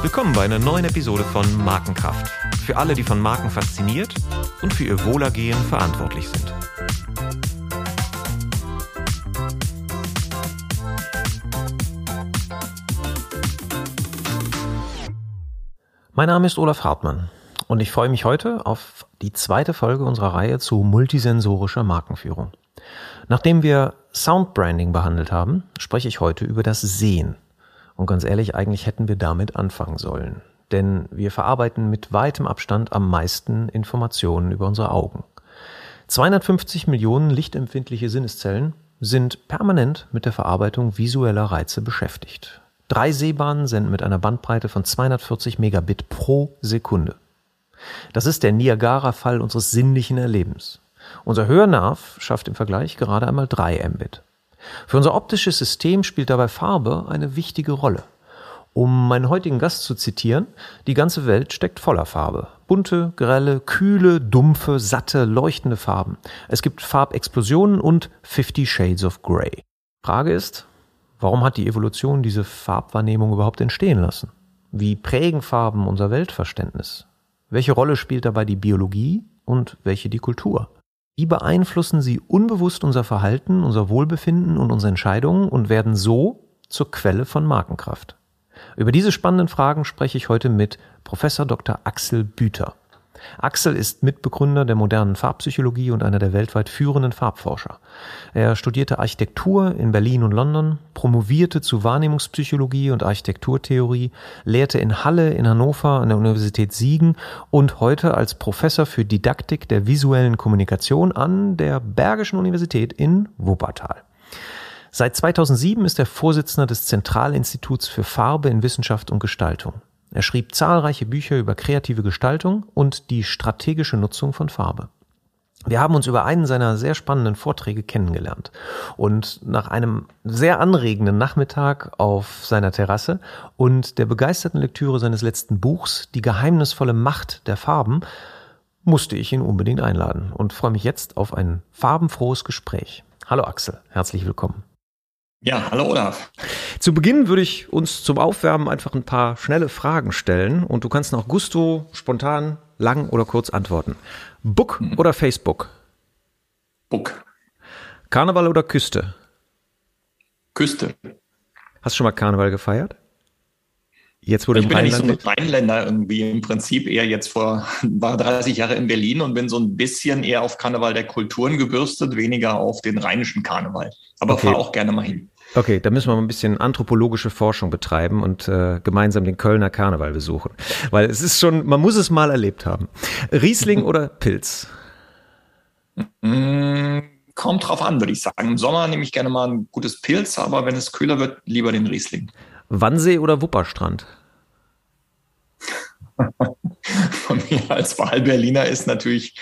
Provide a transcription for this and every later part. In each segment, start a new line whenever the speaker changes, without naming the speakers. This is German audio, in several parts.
Willkommen bei einer neuen Episode von Markenkraft. Für alle, die von Marken fasziniert und für ihr Wohlergehen verantwortlich sind. Mein Name ist Olaf Hartmann und ich freue mich heute auf die zweite Folge unserer Reihe zu multisensorischer Markenführung. Nachdem wir Soundbranding behandelt haben, spreche ich heute über das Sehen. Und ganz ehrlich, eigentlich hätten wir damit anfangen sollen. Denn wir verarbeiten mit weitem Abstand am meisten Informationen über unsere Augen. 250 Millionen lichtempfindliche Sinneszellen sind permanent mit der Verarbeitung visueller Reize beschäftigt. Drei Sehbahnen senden mit einer Bandbreite von 240 Megabit pro Sekunde. Das ist der Niagara-Fall unseres sinnlichen Erlebens. Unser Hörnerv schafft im Vergleich gerade einmal 3 Mbit. Für unser optisches System spielt dabei Farbe eine wichtige Rolle. Um meinen heutigen Gast zu zitieren, die ganze Welt steckt voller Farbe. Bunte, grelle, kühle, dumpfe, satte, leuchtende Farben. Es gibt Farbexplosionen und 50 Shades of Grey. Frage ist, warum hat die Evolution diese Farbwahrnehmung überhaupt entstehen lassen? Wie prägen Farben unser Weltverständnis? Welche Rolle spielt dabei die Biologie und welche die Kultur? Wie beeinflussen sie unbewusst unser Verhalten, unser Wohlbefinden und unsere Entscheidungen und werden so zur Quelle von Markenkraft? Über diese spannenden Fragen spreche ich heute mit Professor Dr. Axel Büter. Axel ist Mitbegründer der modernen Farbpsychologie und einer der weltweit führenden Farbforscher. Er studierte Architektur in Berlin und London, promovierte zu Wahrnehmungspsychologie und Architekturtheorie, lehrte in Halle, in Hannover an der Universität Siegen und heute als Professor für Didaktik der visuellen Kommunikation an der Bergischen Universität in Wuppertal. Seit 2007 ist er Vorsitzender des Zentralinstituts für Farbe in Wissenschaft und Gestaltung. Er schrieb zahlreiche Bücher über kreative Gestaltung und die strategische Nutzung von Farbe. Wir haben uns über einen seiner sehr spannenden Vorträge kennengelernt. Und nach einem sehr anregenden Nachmittag auf seiner Terrasse und der begeisterten Lektüre seines letzten Buchs Die geheimnisvolle Macht der Farben musste ich ihn unbedingt einladen und freue mich jetzt auf ein farbenfrohes Gespräch. Hallo Axel, herzlich willkommen.
Ja, hallo Olaf.
Zu Beginn würde ich uns zum Aufwärmen einfach ein paar schnelle Fragen stellen und du kannst nach Gusto spontan, lang oder kurz antworten. Book hm. oder Facebook?
Book.
Karneval oder Küste?
Küste.
Hast du schon mal Karneval gefeiert?
Jetzt wurde ich bin ja nicht so ein Rheinländer irgendwie im Prinzip eher jetzt vor, war 30 Jahre in Berlin und bin so ein bisschen eher auf Karneval der Kulturen gebürstet, weniger auf den rheinischen Karneval. Aber okay. fahre auch gerne mal hin.
Okay, da müssen wir mal ein bisschen anthropologische Forschung betreiben und äh, gemeinsam den Kölner Karneval besuchen. Weil es ist schon, man muss es mal erlebt haben. Riesling oder Pilz?
Mm, kommt drauf an, würde ich sagen. Im Sommer nehme ich gerne mal ein gutes Pilz, aber wenn es kühler wird, lieber den Riesling.
Wannsee oder Wupperstrand?
Von mir als Wahlberliner ist natürlich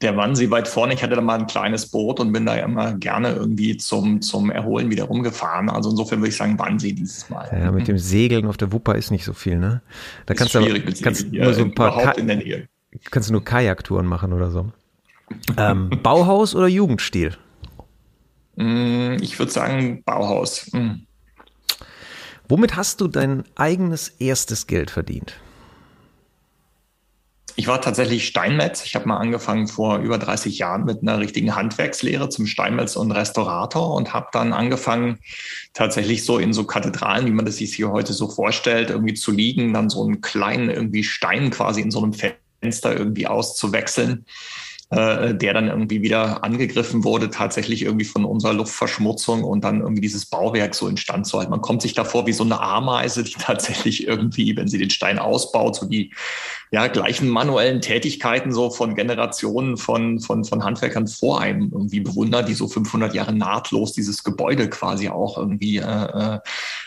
der Wannsee weit vorne. Ich hatte da mal ein kleines Boot und bin da immer gerne irgendwie zum, zum Erholen wieder rumgefahren. Also insofern würde ich sagen Wannsee dieses Mal.
Ja, mit dem Segeln auf der Wupper ist nicht so viel, ne? Da ist kannst du aber, kannst ja, nur so ein paar Ka in der Nähe. Kannst du nur Kajaktouren machen oder so. Ähm, Bauhaus oder Jugendstil?
Mm, ich würde sagen Bauhaus. Mm.
Womit hast du dein eigenes erstes Geld verdient?
Ich war tatsächlich Steinmetz. Ich habe mal angefangen vor über 30 Jahren mit einer richtigen Handwerkslehre zum Steinmetz und Restaurator und habe dann angefangen, tatsächlich so in so Kathedralen, wie man das sich hier heute so vorstellt, irgendwie zu liegen, dann so einen kleinen irgendwie Stein quasi in so einem Fenster irgendwie auszuwechseln äh, der dann irgendwie wieder angegriffen wurde, tatsächlich irgendwie von unserer Luftverschmutzung und dann irgendwie dieses Bauwerk so instand zu halten. Man kommt sich davor wie so eine Ameise, die tatsächlich irgendwie, wenn sie den Stein ausbaut, so die ja, gleichen manuellen Tätigkeiten so von Generationen von, von, von Handwerkern vor einem irgendwie bewundert, die so 500 Jahre nahtlos dieses Gebäude quasi auch irgendwie äh, äh,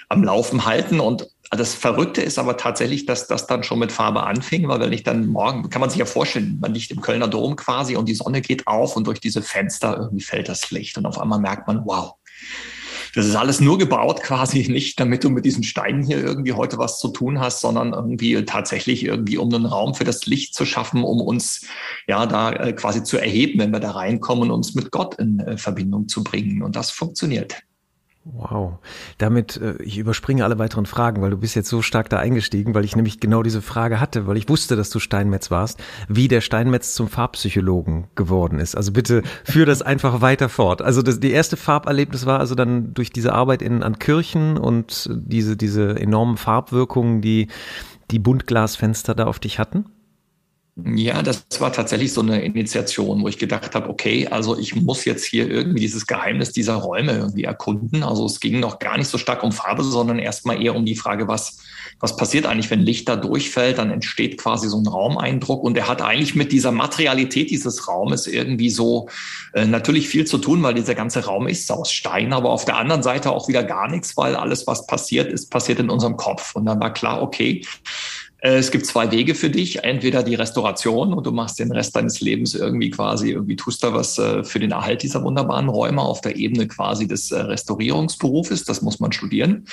am Laufen halten. Und das Verrückte ist aber tatsächlich, dass das dann schon mit Farbe anfing, weil wenn ich dann morgen, kann man sich ja vorstellen, man liegt im Kölner Dom quasi und die Sonne geht auf und durch diese Fenster irgendwie fällt das Licht und auf einmal merkt man, wow, das ist alles nur gebaut quasi nicht, damit du mit diesen Steinen hier irgendwie heute was zu tun hast, sondern irgendwie tatsächlich irgendwie, um einen Raum für das Licht zu schaffen, um uns ja da äh, quasi zu erheben, wenn wir da reinkommen uns mit Gott in äh, Verbindung zu bringen. Und das funktioniert.
Wow. Damit, äh, ich überspringe alle weiteren Fragen, weil du bist jetzt so stark da eingestiegen, weil ich nämlich genau diese Frage hatte, weil ich wusste, dass du Steinmetz warst, wie der Steinmetz zum Farbpsychologen geworden ist. Also bitte führ das einfach weiter fort. Also das, die erste Farberlebnis war also dann durch diese Arbeit in, an Kirchen und diese, diese enormen Farbwirkungen, die die Buntglasfenster da auf dich hatten?
Ja, das war tatsächlich so eine Initiation, wo ich gedacht habe, okay, also ich muss jetzt hier irgendwie dieses Geheimnis dieser Räume irgendwie erkunden. Also es ging noch gar nicht so stark um Farbe, sondern erstmal eher um die Frage, was, was passiert eigentlich, wenn Licht da durchfällt, dann entsteht quasi so ein Raumeindruck und der hat eigentlich mit dieser Materialität dieses Raumes irgendwie so äh, natürlich viel zu tun, weil dieser ganze Raum ist aus Stein, aber auf der anderen Seite auch wieder gar nichts, weil alles, was passiert ist, passiert in unserem Kopf. Und dann war klar, okay, es gibt zwei Wege für dich. Entweder die Restauration und du machst den Rest deines Lebens irgendwie quasi, irgendwie tust da was äh, für den Erhalt dieser wunderbaren Räume auf der Ebene quasi des äh, Restaurierungsberufes. Das muss man studieren.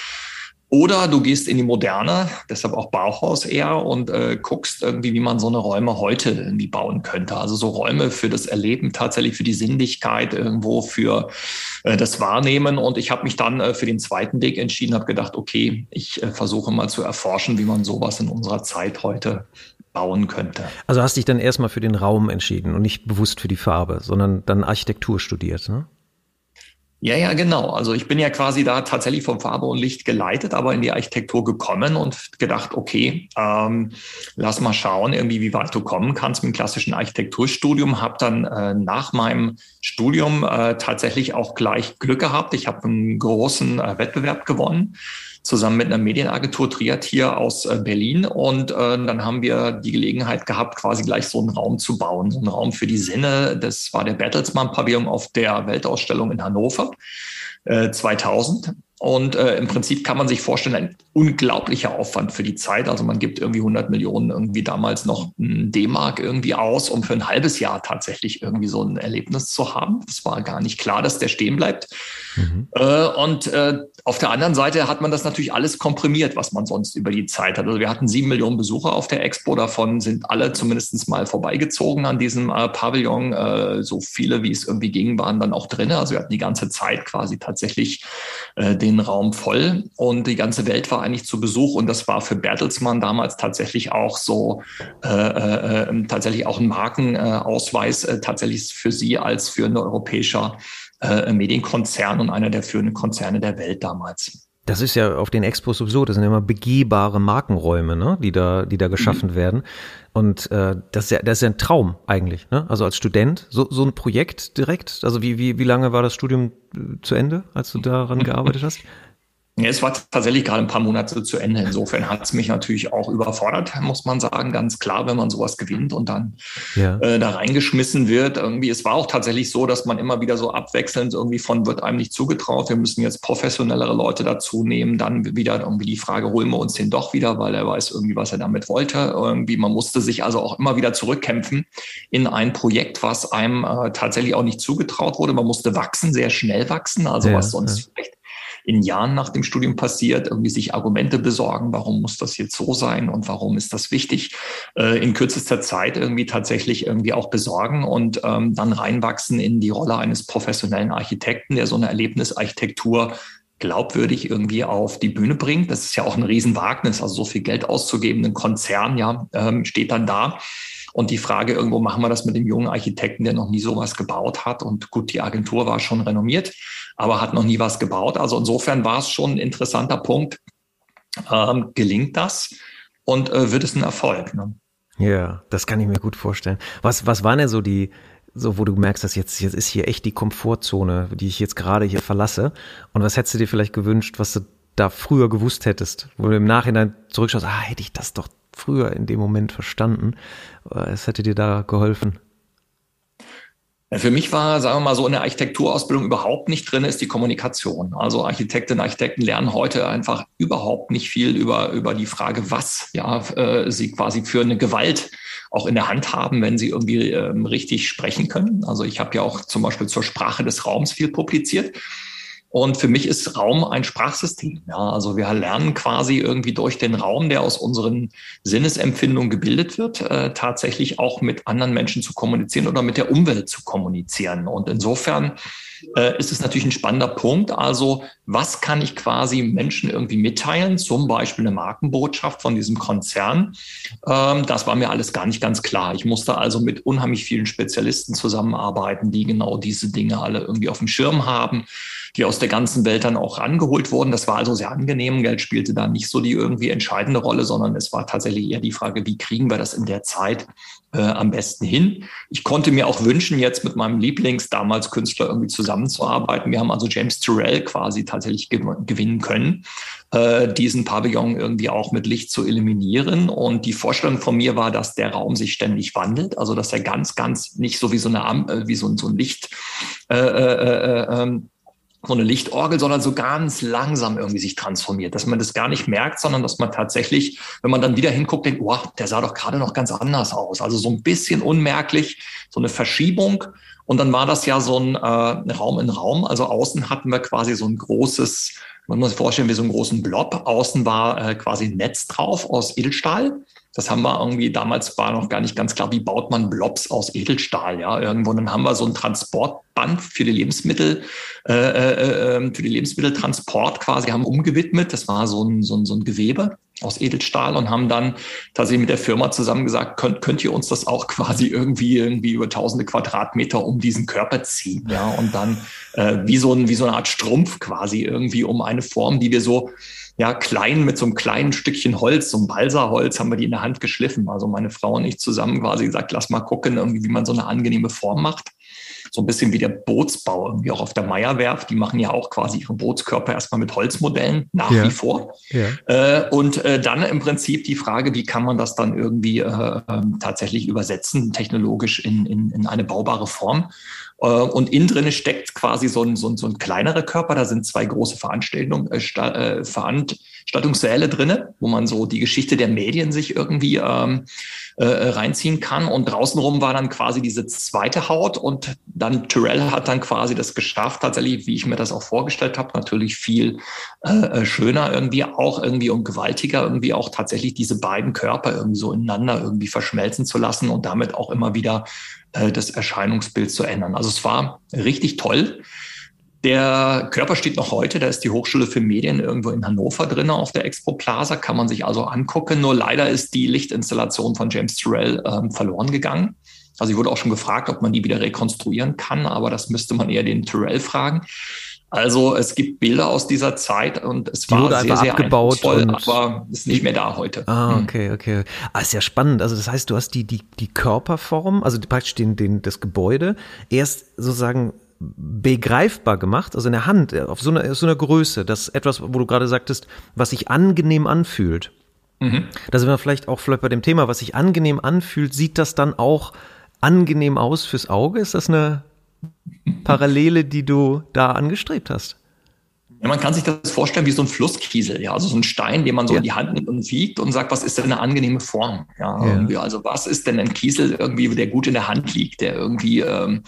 Oder du gehst in die Moderne, deshalb auch Bauhaus eher und äh, guckst irgendwie, wie man so eine Räume heute irgendwie bauen könnte. Also so Räume für das Erleben, tatsächlich für die Sinnlichkeit, irgendwo für äh, das Wahrnehmen. Und ich habe mich dann äh, für den zweiten Weg entschieden, habe gedacht, okay, ich äh, versuche mal zu erforschen, wie man sowas in unserer Zeit heute bauen könnte.
Also hast dich dann erstmal für den Raum entschieden und nicht bewusst für die Farbe, sondern dann Architektur studiert, ne?
Ja, ja, genau. Also ich bin ja quasi da tatsächlich vom Farbe und Licht geleitet, aber in die Architektur gekommen und gedacht, okay, ähm, lass mal schauen, irgendwie, wie weit du kommen kannst mit dem klassischen Architekturstudium. Hab dann äh, nach meinem Studium äh, tatsächlich auch gleich Glück gehabt. Ich habe einen großen äh, Wettbewerb gewonnen zusammen mit einer Medienagentur Triatier aus äh, Berlin. Und äh, dann haben wir die Gelegenheit gehabt, quasi gleich so einen Raum zu bauen, so einen Raum für die Sinne. Das war der Bertelsmann-Pavillon auf der Weltausstellung in Hannover äh, 2000. Und äh, im Prinzip kann man sich vorstellen, ein unglaublicher Aufwand für die Zeit. Also man gibt irgendwie 100 Millionen irgendwie damals noch D-Mark irgendwie aus, um für ein halbes Jahr tatsächlich irgendwie so ein Erlebnis zu haben. Es war gar nicht klar, dass der stehen bleibt. Mhm. Äh, und äh, auf der anderen Seite hat man das natürlich alles komprimiert, was man sonst über die Zeit hat. Also wir hatten sieben Millionen Besucher auf der Expo. Davon sind alle zumindest mal vorbeigezogen an diesem äh, Pavillon. Äh, so viele, wie es irgendwie ging, waren dann auch drin. Also wir hatten die ganze Zeit quasi tatsächlich äh, den Raum voll und die ganze Welt war eigentlich zu Besuch und das war für Bertelsmann damals tatsächlich auch so äh, äh, ähm, tatsächlich auch ein Markenausweis äh, tatsächlich für sie als für ein europäischer äh, Medienkonzern und einer der führenden Konzerne der Welt damals.
Das ist ja auf den Expos sowieso, das sind immer begehbare Markenräume, ne, die da, die da geschaffen mhm. werden. Und äh, das, ist ja, das ist ja ein Traum eigentlich, ne? Also als Student, so, so ein Projekt direkt. Also wie, wie, wie lange war das Studium äh, zu Ende, als du daran gearbeitet hast?
Ja, es war tatsächlich gerade ein paar Monate zu Ende. Insofern hat es mich natürlich auch überfordert, muss man sagen. Ganz klar, wenn man sowas gewinnt und dann ja. äh, da reingeschmissen wird. Irgendwie, es war auch tatsächlich so, dass man immer wieder so abwechselnd irgendwie von wird einem nicht zugetraut. Wir müssen jetzt professionellere Leute dazu nehmen. Dann wieder irgendwie die Frage, holen wir uns den doch wieder, weil er weiß irgendwie, was er damit wollte. Irgendwie, man musste sich also auch immer wieder zurückkämpfen in ein Projekt, was einem äh, tatsächlich auch nicht zugetraut wurde. Man musste wachsen, sehr schnell wachsen. Also ja, was sonst ja. vielleicht in Jahren nach dem Studium passiert, irgendwie sich Argumente besorgen, warum muss das jetzt so sein und warum ist das wichtig, äh, in kürzester Zeit irgendwie tatsächlich irgendwie auch besorgen und ähm, dann reinwachsen in die Rolle eines professionellen Architekten, der so eine Erlebnisarchitektur glaubwürdig irgendwie auf die Bühne bringt. Das ist ja auch ein Riesenwagnis, also so viel Geld auszugeben, ein Konzern ja ähm, steht dann da. Und die Frage, irgendwo machen wir das mit dem jungen Architekten, der noch nie sowas gebaut hat. Und gut, die Agentur war schon renommiert aber hat noch nie was gebaut. Also insofern war es schon ein interessanter Punkt. Ähm, gelingt das und äh, wird es ein Erfolg? Ne?
Ja, das kann ich mir gut vorstellen. Was, was waren denn so die, so wo du merkst, dass jetzt, jetzt ist hier echt die Komfortzone, die ich jetzt gerade hier verlasse? Und was hättest du dir vielleicht gewünscht, was du da früher gewusst hättest, wo du im Nachhinein zurückschaust, ah, hätte ich das doch früher in dem Moment verstanden. Äh, es hätte dir da geholfen.
Für mich war, sagen wir mal so, in der Architekturausbildung überhaupt nicht drin, ist die Kommunikation. Also Architektinnen und Architekten lernen heute einfach überhaupt nicht viel über, über die Frage, was ja, äh, sie quasi für eine Gewalt auch in der Hand haben, wenn sie irgendwie ähm, richtig sprechen können. Also ich habe ja auch zum Beispiel zur Sprache des Raums viel publiziert. Und für mich ist Raum ein Sprachsystem. Ja, also wir lernen quasi irgendwie durch den Raum, der aus unseren Sinnesempfindungen gebildet wird, äh, tatsächlich auch mit anderen Menschen zu kommunizieren oder mit der Umwelt zu kommunizieren. Und insofern äh, ist es natürlich ein spannender Punkt. Also was kann ich quasi Menschen irgendwie mitteilen? Zum Beispiel eine Markenbotschaft von diesem Konzern. Ähm, das war mir alles gar nicht ganz klar. Ich musste also mit unheimlich vielen Spezialisten zusammenarbeiten, die genau diese Dinge alle irgendwie auf dem Schirm haben die aus der ganzen Welt dann auch rangeholt wurden. Das war also sehr angenehm. Geld spielte da nicht so die irgendwie entscheidende Rolle, sondern es war tatsächlich eher die Frage, wie kriegen wir das in der Zeit äh, am besten hin. Ich konnte mir auch wünschen, jetzt mit meinem Lieblings damals Künstler irgendwie zusammenzuarbeiten. Wir haben also James Turrell quasi tatsächlich gewinnen können, äh, diesen Pavillon irgendwie auch mit Licht zu eliminieren. Und die Vorstellung von mir war, dass der Raum sich ständig wandelt, also dass er ganz, ganz nicht so wie so eine äh, wie so, so ein Licht äh, äh, äh, ähm, so eine Lichtorgel, sondern so ganz langsam irgendwie sich transformiert, dass man das gar nicht merkt, sondern dass man tatsächlich, wenn man dann wieder hinguckt, denkt, wow, der sah doch gerade noch ganz anders aus. Also so ein bisschen unmerklich, so eine Verschiebung. Und dann war das ja so ein äh, Raum in Raum. Also außen hatten wir quasi so ein großes, man muss sich vorstellen, wie so einen großen Blob. Außen war äh, quasi ein Netz drauf aus Edelstahl. Das haben wir irgendwie, damals war noch gar nicht ganz klar, wie baut man Blobs aus Edelstahl, ja, irgendwo. Dann haben wir so ein Transportband für die Lebensmittel, äh, äh, ähm, für die Lebensmitteltransport quasi haben umgewidmet. Das war so ein, so ein, so ein Gewebe aus Edelstahl und haben dann tatsächlich mit der Firma zusammen gesagt, könnt, könnt ihr uns das auch quasi irgendwie, irgendwie über tausende Quadratmeter um diesen Körper ziehen, ja, und dann äh, wie so ein, wie so eine Art Strumpf quasi irgendwie um eine Form, die wir so ja, klein mit so einem kleinen Stückchen Holz, so ein Balsaholz, haben wir die in der Hand geschliffen. Also meine Frau und ich zusammen quasi gesagt, lass mal gucken, irgendwie, wie man so eine angenehme Form macht. So ein bisschen wie der Bootsbau, irgendwie auch auf der Meierwerft. Die machen ja auch quasi ihre Bootskörper erstmal mit Holzmodellen, nach ja. wie vor. Ja. Äh, und äh, dann im Prinzip die Frage, wie kann man das dann irgendwie äh, ähm, tatsächlich übersetzen, technologisch in, in, in eine baubare Form. Äh, und innen drin steckt quasi so ein, so, ein, so ein kleinerer Körper. Da sind zwei große Veranstaltungen, äh, äh, Veranstaltungssäle drinne, wo man so die Geschichte der Medien sich irgendwie ähm, äh, reinziehen kann. Und draußenrum war dann quasi diese zweite Haut. Und dann Tyrell hat dann quasi das geschafft, tatsächlich, wie ich mir das auch vorgestellt habe, natürlich viel äh, schöner irgendwie auch irgendwie und gewaltiger irgendwie auch tatsächlich diese beiden Körper irgendwie so ineinander irgendwie verschmelzen zu lassen und damit auch immer wieder äh, das Erscheinungsbild zu ändern. Also es war richtig toll. Der Körper steht noch heute, da ist die Hochschule für Medien irgendwo in Hannover drin auf der Expo Plaza, kann man sich also angucken. Nur leider ist die Lichtinstallation von James Turrell ähm, verloren gegangen. Also ich wurde auch schon gefragt, ob man die wieder rekonstruieren kann, aber das müsste man eher den Turrell fragen. Also es gibt Bilder aus dieser Zeit und es
Die war sehr, sehr abgebaut
voll, aber ist nicht mehr da heute.
Ah, hm. okay, okay. Ah, ist ja spannend. Also das heißt, du hast die, die, die Körperform, also praktisch den, den, das Gebäude erst sozusagen begreifbar gemacht, also in der Hand, auf so einer, so einer Größe, das etwas, wo du gerade sagtest, was sich angenehm anfühlt. Mhm. Da sind wir vielleicht auch vielleicht bei dem Thema, was sich angenehm anfühlt, sieht das dann auch angenehm aus fürs Auge? Ist das eine Parallele, die du da angestrebt hast?
Ja, man kann sich das vorstellen wie so ein Flusskiesel, ja, also so ein Stein, den man so ja. in die Hand nimmt und wiegt und sagt, was ist denn eine angenehme Form? Ja, ja. also was ist denn ein Kiesel irgendwie, der gut in der Hand liegt, der irgendwie ähm,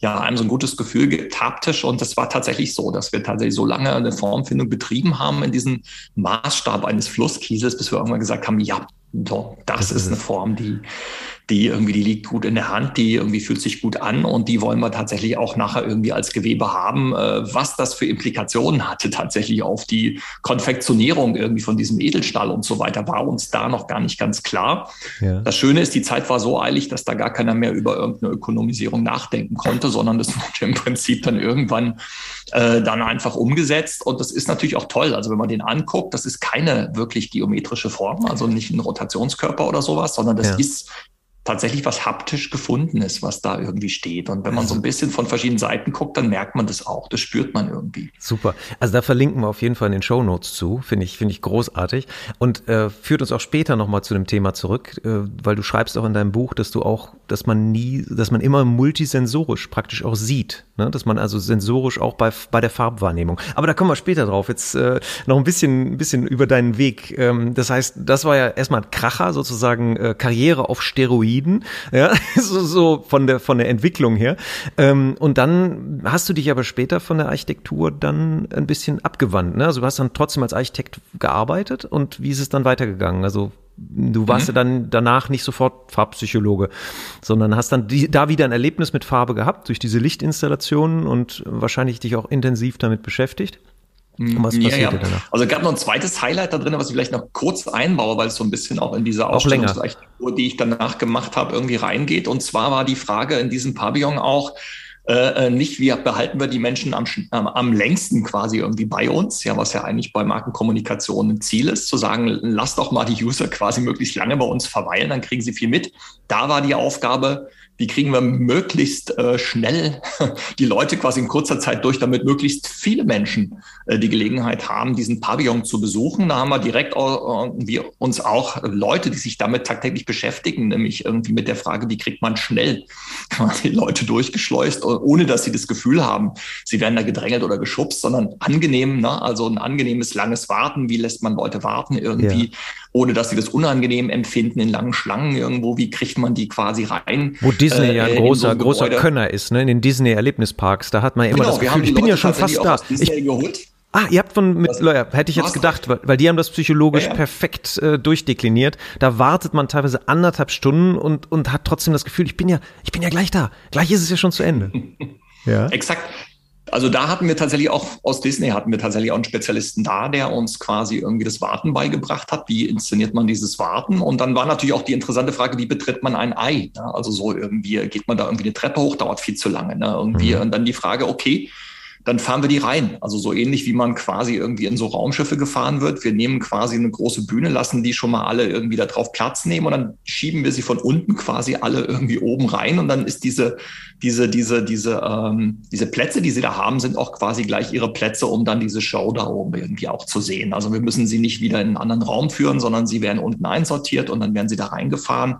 ja einem so ein gutes Gefühl gibt, haptisch. Und das war tatsächlich so, dass wir tatsächlich so lange eine Formfindung betrieben haben in diesem Maßstab eines Flusskiesels, bis wir irgendwann gesagt haben, ja, so, das, ist eine Form, die die irgendwie, die liegt gut in der Hand, die irgendwie fühlt sich gut an und die wollen wir tatsächlich auch nachher irgendwie als Gewebe haben. Äh, was das für Implikationen hatte tatsächlich auf die Konfektionierung irgendwie von diesem Edelstahl und so weiter, war uns da noch gar nicht ganz klar. Ja. Das Schöne ist, die Zeit war so eilig, dass da gar keiner mehr über irgendeine Ökonomisierung nachdenken konnte, sondern das wurde im Prinzip dann irgendwann äh, dann einfach umgesetzt. Und das ist natürlich auch toll. Also wenn man den anguckt, das ist keine wirklich geometrische Form, also nicht ein Rotationskörper oder sowas, sondern das ja. ist tatsächlich was haptisch gefunden ist, was da irgendwie steht. Und wenn man so ein bisschen von verschiedenen Seiten guckt, dann merkt man das auch. Das spürt man irgendwie.
Super. Also da verlinken wir auf jeden Fall in den Show Notes zu. Finde ich, finde ich großartig. Und äh, führt uns auch später nochmal zu dem Thema zurück, äh, weil du schreibst auch in deinem Buch, dass du auch, dass man nie, dass man immer multisensorisch praktisch auch sieht. Ne? Dass man also sensorisch auch bei, bei der Farbwahrnehmung. Aber da kommen wir später drauf. Jetzt äh, noch ein bisschen, ein bisschen über deinen Weg. Ähm, das heißt, das war ja erstmal ein Kracher, sozusagen äh, Karriere auf Steroid Pyramiden, ja, so, so von der von der Entwicklung her. Ähm, und dann hast du dich aber später von der Architektur dann ein bisschen abgewandt. Ne? Also du hast dann trotzdem als Architekt gearbeitet und wie ist es dann weitergegangen? Also du warst mhm. ja dann danach nicht sofort Farbpsychologe, sondern hast dann die, da wieder ein Erlebnis mit Farbe gehabt durch diese Lichtinstallationen und wahrscheinlich dich auch intensiv damit beschäftigt.
Was passiert ja, ja. danach? Also es gab noch ein zweites Highlight da drin, was ich vielleicht noch kurz einbaue, weil es so ein bisschen auch in diese Ausstellungsarchitektur, die ich danach gemacht habe, irgendwie reingeht. Und zwar war die Frage in diesem Pavillon auch, äh, äh, nicht, wie behalten wir die Menschen am, am, am längsten quasi irgendwie bei uns, ja, was ja eigentlich bei Markenkommunikation ein Ziel ist, zu sagen, lass doch mal die User quasi möglichst lange bei uns verweilen, dann kriegen sie viel mit. Da war die Aufgabe, wie kriegen wir möglichst äh, schnell die Leute quasi in kurzer Zeit durch, damit möglichst viele Menschen äh, die Gelegenheit haben, diesen Pavillon zu besuchen. Da haben wir direkt wir uns auch Leute, die sich damit tagtäglich beschäftigen, nämlich irgendwie mit der Frage, wie kriegt man schnell quasi Leute durchgeschleust, ohne dass sie das Gefühl haben, sie werden da gedrängelt oder geschubst, sondern angenehm, ne? also ein angenehmes langes Warten, wie lässt man Leute warten irgendwie, ja. Ohne dass sie das unangenehm empfinden in langen Schlangen irgendwo, wie kriegt man die quasi rein.
Wo Disney äh, ja ein großer, so großer Könner ist, ne? In den Disney-Erlebnisparks. Da hat man immer genau, das Gefühl, ich bin ja schon fast da. Ich, Ah, ihr habt von mit Lawyer, hätte ich jetzt gedacht, weil, weil die haben das psychologisch ja, ja. perfekt äh, durchdekliniert. Da wartet man teilweise anderthalb Stunden und und hat trotzdem das Gefühl, ich bin ja, ich bin ja gleich da. Gleich ist es ja schon zu Ende.
ja. Exakt. Also da hatten wir tatsächlich auch aus Disney hatten wir tatsächlich auch einen Spezialisten da, der uns quasi irgendwie das Warten beigebracht hat. Wie inszeniert man dieses Warten? Und dann war natürlich auch die interessante Frage, wie betritt man ein Ei? Ne? Also so irgendwie geht man da irgendwie eine Treppe hoch, dauert viel zu lange. Ne? Irgendwie mhm. und dann die Frage, okay, dann fahren wir die rein. Also so ähnlich wie man quasi irgendwie in so Raumschiffe gefahren wird. Wir nehmen quasi eine große Bühne, lassen die schon mal alle irgendwie da drauf Platz nehmen und dann schieben wir sie von unten quasi alle irgendwie oben rein und dann ist diese diese, diese, diese, ähm, diese Plätze, die sie da haben, sind auch quasi gleich ihre Plätze, um dann diese Show da oben irgendwie auch zu sehen. Also wir müssen sie nicht wieder in einen anderen Raum führen, sondern sie werden unten einsortiert und dann werden sie da reingefahren.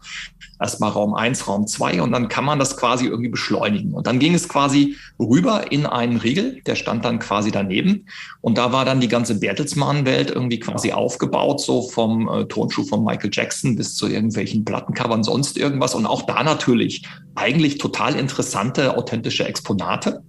Erstmal Raum eins, Raum zwei und dann kann man das quasi irgendwie beschleunigen. Und dann ging es quasi rüber in einen Riegel, der stand dann quasi daneben. Und da war dann die ganze Bertelsmann-Welt irgendwie quasi aufgebaut, so vom äh, Tonschuh von Michael Jackson bis zu irgendwelchen Plattencovern, sonst irgendwas. Und auch da natürlich eigentlich total interessante, authentische Exponate.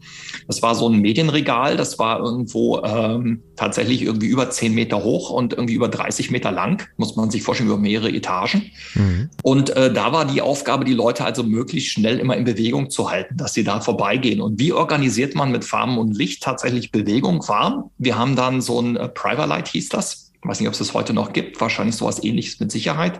Das war so ein Medienregal, das war irgendwo ähm, tatsächlich irgendwie über zehn Meter hoch und irgendwie über 30 Meter lang, muss man sich vorstellen, über mehrere Etagen. Mhm. Und äh, da war die Aufgabe, die Leute also möglichst schnell immer in Bewegung zu halten, dass sie da vorbeigehen. Und wie organisiert man mit Farben und Licht tatsächlich Bewegung war? Wir haben dann so ein äh, Private Light hieß das. Ich weiß nicht, ob es das heute noch gibt. Wahrscheinlich sowas ähnliches mit Sicherheit.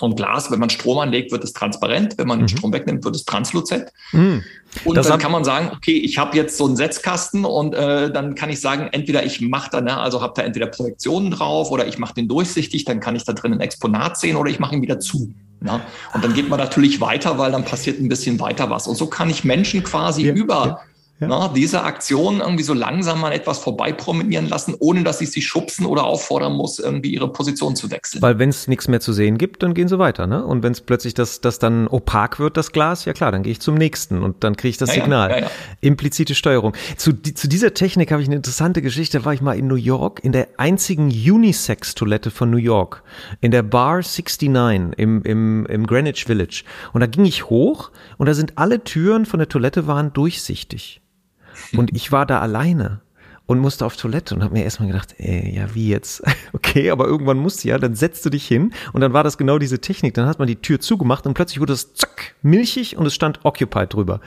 Ein Glas, wenn man Strom anlegt, wird es transparent. Wenn man den mhm. Strom wegnimmt, wird es transluzent. Mhm. Und das dann kann man sagen, okay, ich habe jetzt so einen Setzkasten und äh, dann kann ich sagen, entweder ich mache da, ne, also habe da entweder Projektionen drauf oder ich mache den durchsichtig, dann kann ich da drin ein Exponat sehen oder ich mache ihn wieder zu. Ne? Und dann geht man natürlich weiter, weil dann passiert ein bisschen weiter was. Und so kann ich Menschen quasi ja, über ja. Na, diese Aktion irgendwie so langsam an etwas vorbei promenieren lassen, ohne dass ich sie schubsen oder auffordern muss, irgendwie ihre Position zu wechseln.
Weil wenn es nichts mehr zu sehen gibt, dann gehen sie weiter, ne? Und wenn es plötzlich das, das dann opak wird, das Glas, ja klar, dann gehe ich zum nächsten und dann kriege ich das ja, Signal. Ja, Implizite Steuerung. Zu, die, zu dieser Technik habe ich eine interessante Geschichte. Da war ich mal in New York, in der einzigen Unisex-Toilette von New York, in der Bar 69 im, im, im Greenwich Village. Und da ging ich hoch und da sind alle Türen von der Toilette waren durchsichtig. Und ich war da alleine und musste auf Toilette und habe mir erstmal gedacht, ey, ja, wie jetzt? Okay, aber irgendwann musst du ja, dann setzt du dich hin und dann war das genau diese Technik. Dann hat man die Tür zugemacht und plötzlich wurde es zack, milchig und es stand Occupied drüber.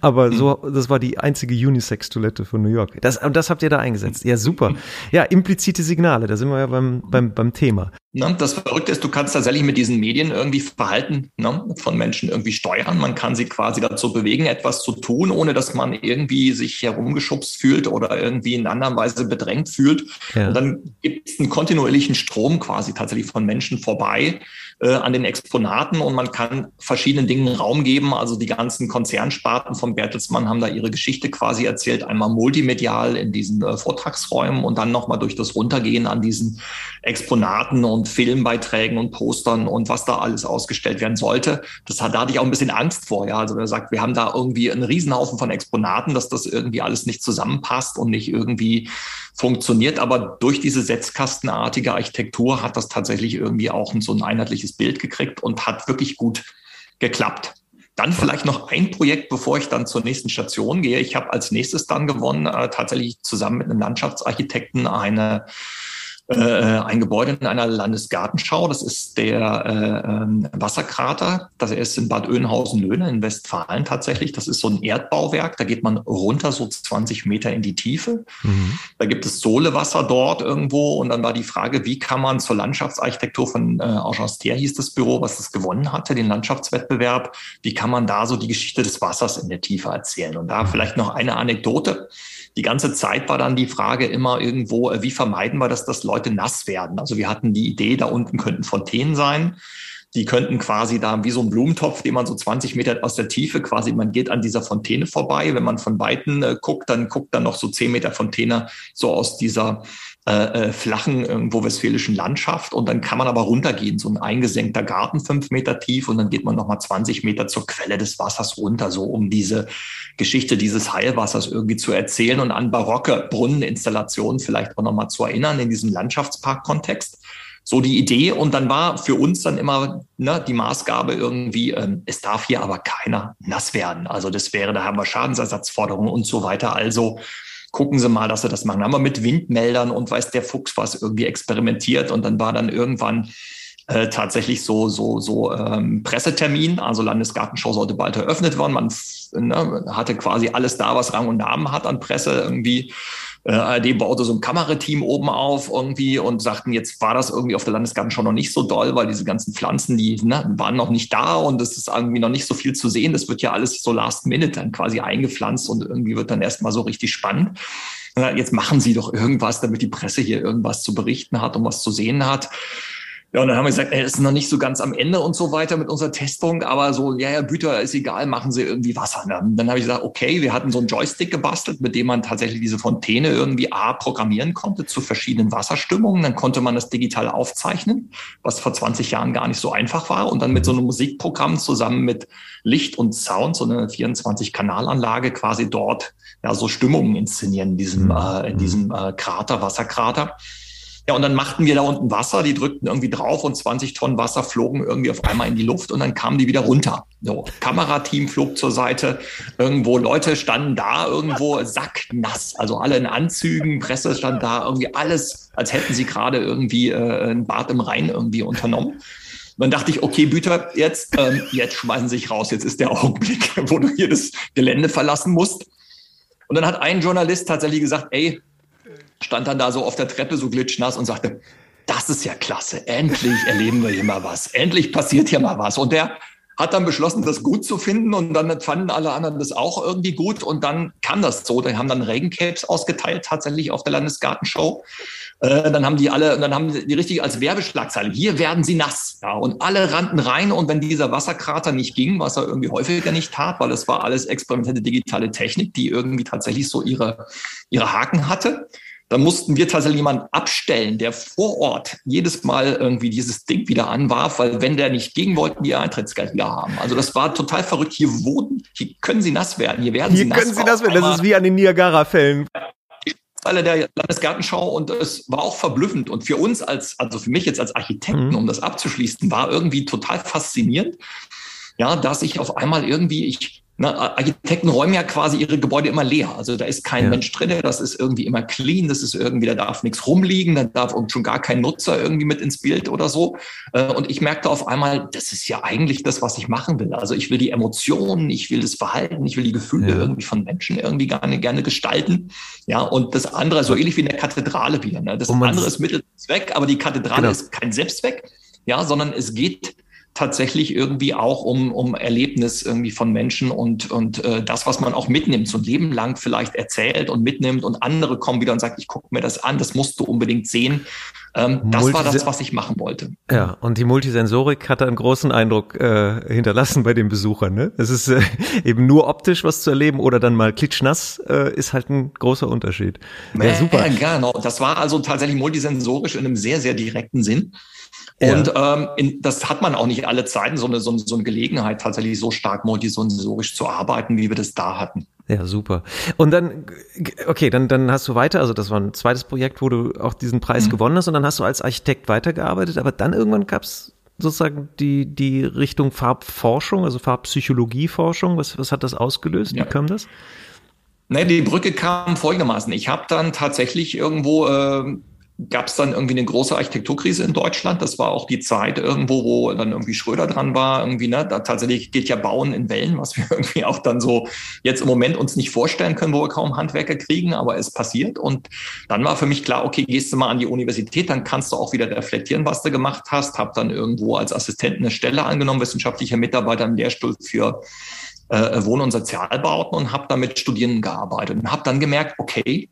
Aber so, das war die einzige Unisex-Toilette von New York. Das, das habt ihr da eingesetzt. Ja, super. Ja, implizite Signale, da sind wir ja beim, beim, beim Thema.
Ne? Das Verrückte ist, du kannst tatsächlich mit diesen Medien irgendwie Verhalten ne, von Menschen irgendwie steuern. Man kann sie quasi dazu bewegen, etwas zu tun, ohne dass man irgendwie sich herumgeschubst fühlt oder irgendwie in anderer Weise bedrängt fühlt. Ja. Und dann gibt es einen kontinuierlichen Strom quasi tatsächlich von Menschen vorbei, äh, an den Exponaten und man kann verschiedenen Dingen Raum geben. Also die ganzen Konzernsparten von Bertelsmann haben da ihre Geschichte quasi erzählt, einmal multimedial in diesen äh, Vortragsräumen und dann nochmal durch das Runtergehen an diesen Exponaten und Filmbeiträgen und Postern und was da alles ausgestellt werden sollte. Das hat, da hatte ich auch ein bisschen Angst vor. Ja, also er sagt, wir haben da irgendwie einen Riesenhaufen von Exponaten, dass das irgendwie alles nicht zusammenpasst und nicht irgendwie funktioniert. Aber durch diese setzkastenartige Architektur hat das tatsächlich irgendwie auch so ein einheitliches Bild gekriegt und hat wirklich gut geklappt. Dann vielleicht noch ein Projekt, bevor ich dann zur nächsten Station gehe. Ich habe als nächstes dann gewonnen, äh, tatsächlich zusammen mit einem Landschaftsarchitekten eine äh, ein Gebäude in einer Landesgartenschau. Das ist der äh, ähm, Wasserkrater. Das ist in Bad Oeynhausen-Löhne in Westfalen tatsächlich. Das ist so ein Erdbauwerk. Da geht man runter so 20 Meter in die Tiefe. Mhm. Da gibt es Sohlewasser dort irgendwo. Und dann war die Frage, wie kann man zur Landschaftsarchitektur von äh, Augenster hieß das Büro, was das gewonnen hatte, den Landschaftswettbewerb. Wie kann man da so die Geschichte des Wassers in der Tiefe erzählen? Und da vielleicht noch eine Anekdote die ganze Zeit war dann die Frage immer irgendwo, äh, wie vermeiden wir das, dass Leute nass werden? Also wir hatten die Idee, da unten könnten Fontänen sein. Die könnten quasi da wie so ein Blumentopf, den man so 20 Meter aus der Tiefe quasi, man geht an dieser Fontäne vorbei. Wenn man von Weitem äh, guckt, dann guckt dann noch so 10 Meter Fontäne so aus dieser äh, äh, flachen irgendwo westfälischen Landschaft und dann kann man aber runtergehen, so ein eingesenkter Garten fünf Meter tief und dann geht man nochmal 20 Meter zur Quelle des Wassers runter, so um diese Geschichte dieses Heilwassers irgendwie zu erzählen und an barocke Brunneninstallationen vielleicht auch nochmal zu erinnern in diesem Landschaftspark-Kontext. So die Idee und dann war für uns dann immer ne, die Maßgabe irgendwie, ähm, es darf hier aber keiner nass werden. Also das wäre, da haben wir Schadensersatzforderungen und so weiter. Also gucken Sie mal, dass Sie das machen. Haben wir mit Windmeldern und weiß der Fuchs was irgendwie experimentiert und dann war dann irgendwann äh, tatsächlich so so so ähm, Pressetermin, also Landesgartenschau sollte bald eröffnet werden. Man ne, hatte quasi alles da, was Rang und Namen hat an Presse irgendwie äh, ARD baute so ein Kamerateam oben auf irgendwie und sagten, jetzt war das irgendwie auf der Landesgartenschau noch nicht so doll, weil diese ganzen Pflanzen, die ne, waren noch nicht da und es ist irgendwie noch nicht so viel zu sehen. Das wird ja alles so last minute dann quasi eingepflanzt und irgendwie wird dann erstmal so richtig spannend. Jetzt machen Sie doch irgendwas, damit die Presse hier irgendwas zu berichten hat und was zu sehen hat. Ja, und dann haben wir gesagt, ey, das ist noch nicht so ganz am Ende und so weiter mit unserer Testung, aber so, ja, ja, Büter ist egal, machen Sie irgendwie Wasser. Ne? Dann habe ich gesagt, okay, wir hatten so einen Joystick gebastelt, mit dem man tatsächlich diese Fontäne irgendwie A programmieren konnte zu verschiedenen Wasserstimmungen. Dann konnte man das digital aufzeichnen, was vor 20 Jahren gar nicht so einfach war. Und dann mit so einem Musikprogramm zusammen mit Licht und Sound, so eine 24-Kanalanlage quasi dort ja so Stimmungen inszenieren in diesem, mhm. äh, in diesem äh, Krater, Wasserkrater. Ja, und dann machten wir da unten Wasser, die drückten irgendwie drauf und 20 Tonnen Wasser flogen irgendwie auf einmal in die Luft und dann kamen die wieder runter. So, Kamerateam flog zur Seite, irgendwo Leute standen da, irgendwo sacknass, also alle in Anzügen, Presse stand da, irgendwie alles, als hätten sie gerade irgendwie äh, ein Bad im Rhein irgendwie unternommen. Und dann dachte ich, okay, Büter, jetzt, ähm, jetzt schmeißen sie sich raus, jetzt ist der Augenblick, wo du hier das Gelände verlassen musst. Und dann hat ein Journalist tatsächlich gesagt, ey, stand dann da so auf der Treppe so glitschnass und sagte, das ist ja klasse. Endlich erleben wir hier mal was. Endlich passiert hier mal was. Und der hat dann beschlossen, das gut zu finden und dann fanden alle anderen das auch irgendwie gut und dann kam das so. Die haben dann Regencapes ausgeteilt tatsächlich auf der Landesgartenshow. Äh, dann haben die alle, dann haben die richtig als Werbeschlagzeile, hier werden sie nass. Ja, und alle rannten rein und wenn dieser Wasserkrater nicht ging, was er irgendwie häufiger nicht tat, weil es war alles experimentelle digitale Technik, die irgendwie tatsächlich so ihre, ihre Haken hatte, da mussten wir tatsächlich jemanden abstellen, der vor Ort jedes Mal irgendwie dieses Ding wieder anwarf, weil wenn der nicht ging, wollten die ihr Eintrittsgeld wieder haben. Also das war total verrückt. Hier wurden, hier können sie nass werden, hier werden
hier
sie nass.
Hier können sie nass werden, das ist wie an den Niagara-Fällen.
Alle der Landesgartenschau und es war auch verblüffend. Und für uns als, also für mich jetzt als Architekten, mhm. um das abzuschließen, war irgendwie total faszinierend. Ja, dass ich auf einmal irgendwie, ich na, Architekten räumen ja quasi ihre Gebäude immer leer. Also da ist kein ja. Mensch drin, das ist irgendwie immer clean, das ist irgendwie, da darf nichts rumliegen, da darf schon gar kein Nutzer irgendwie mit ins Bild oder so. Äh, und ich merkte auf einmal, das ist ja eigentlich das, was ich machen will. Also ich will die Emotionen, ich will das Verhalten, ich will die Gefühle ja. irgendwie von Menschen irgendwie gerne, gerne gestalten. Ja, und das andere, so ähnlich wie in der Kathedrale wieder. Ne? Das andere ist Mittelzweck, aber die Kathedrale genau. ist kein Selbstzweck, ja, sondern es geht tatsächlich irgendwie auch um, um Erlebnis irgendwie von Menschen und, und äh, das, was man auch mitnimmt, so ein Leben lang vielleicht erzählt und mitnimmt und andere kommen wieder und sagen, ich gucke mir das an, das musst du unbedingt sehen. Ähm, das war das, was ich machen wollte.
Ja, und die Multisensorik hat einen großen Eindruck äh, hinterlassen bei den Besuchern. Ne? Es ist äh, eben nur optisch was zu erleben oder dann mal klitschnass, äh, ist halt ein großer Unterschied.
Ja, super. Ja, genau. Das war also tatsächlich multisensorisch in einem sehr, sehr direkten Sinn. Und ähm, in, das hat man auch nicht alle Zeiten, so eine, so, so eine Gelegenheit, tatsächlich so stark multisensorisch zu arbeiten, wie wir das da hatten.
Ja, super. Und dann, okay, dann, dann hast du weiter, also das war ein zweites Projekt, wo du auch diesen Preis mhm. gewonnen hast und dann hast du als Architekt weitergearbeitet, aber dann irgendwann gab's sozusagen die, die Richtung Farbforschung, also Farbpsychologieforschung? Was, was hat das ausgelöst? Ja. Wie kam das?
Ne, die Brücke kam folgendermaßen. Ich habe dann tatsächlich irgendwo äh, gab es dann irgendwie eine große Architekturkrise in Deutschland. Das war auch die Zeit irgendwo, wo dann irgendwie Schröder dran war. Irgendwie, ne, da tatsächlich geht ja Bauen in Wellen, was wir irgendwie auch dann so jetzt im Moment uns nicht vorstellen können, wo wir kaum Handwerker kriegen, aber es passiert. Und dann war für mich klar, okay, gehst du mal an die Universität, dann kannst du auch wieder reflektieren, was du gemacht hast. Hab dann irgendwo als Assistent eine Stelle angenommen, wissenschaftlicher Mitarbeiter im Lehrstuhl für äh, Wohn- und Sozialbauten und habe dann mit Studierenden gearbeitet und habe dann gemerkt, okay,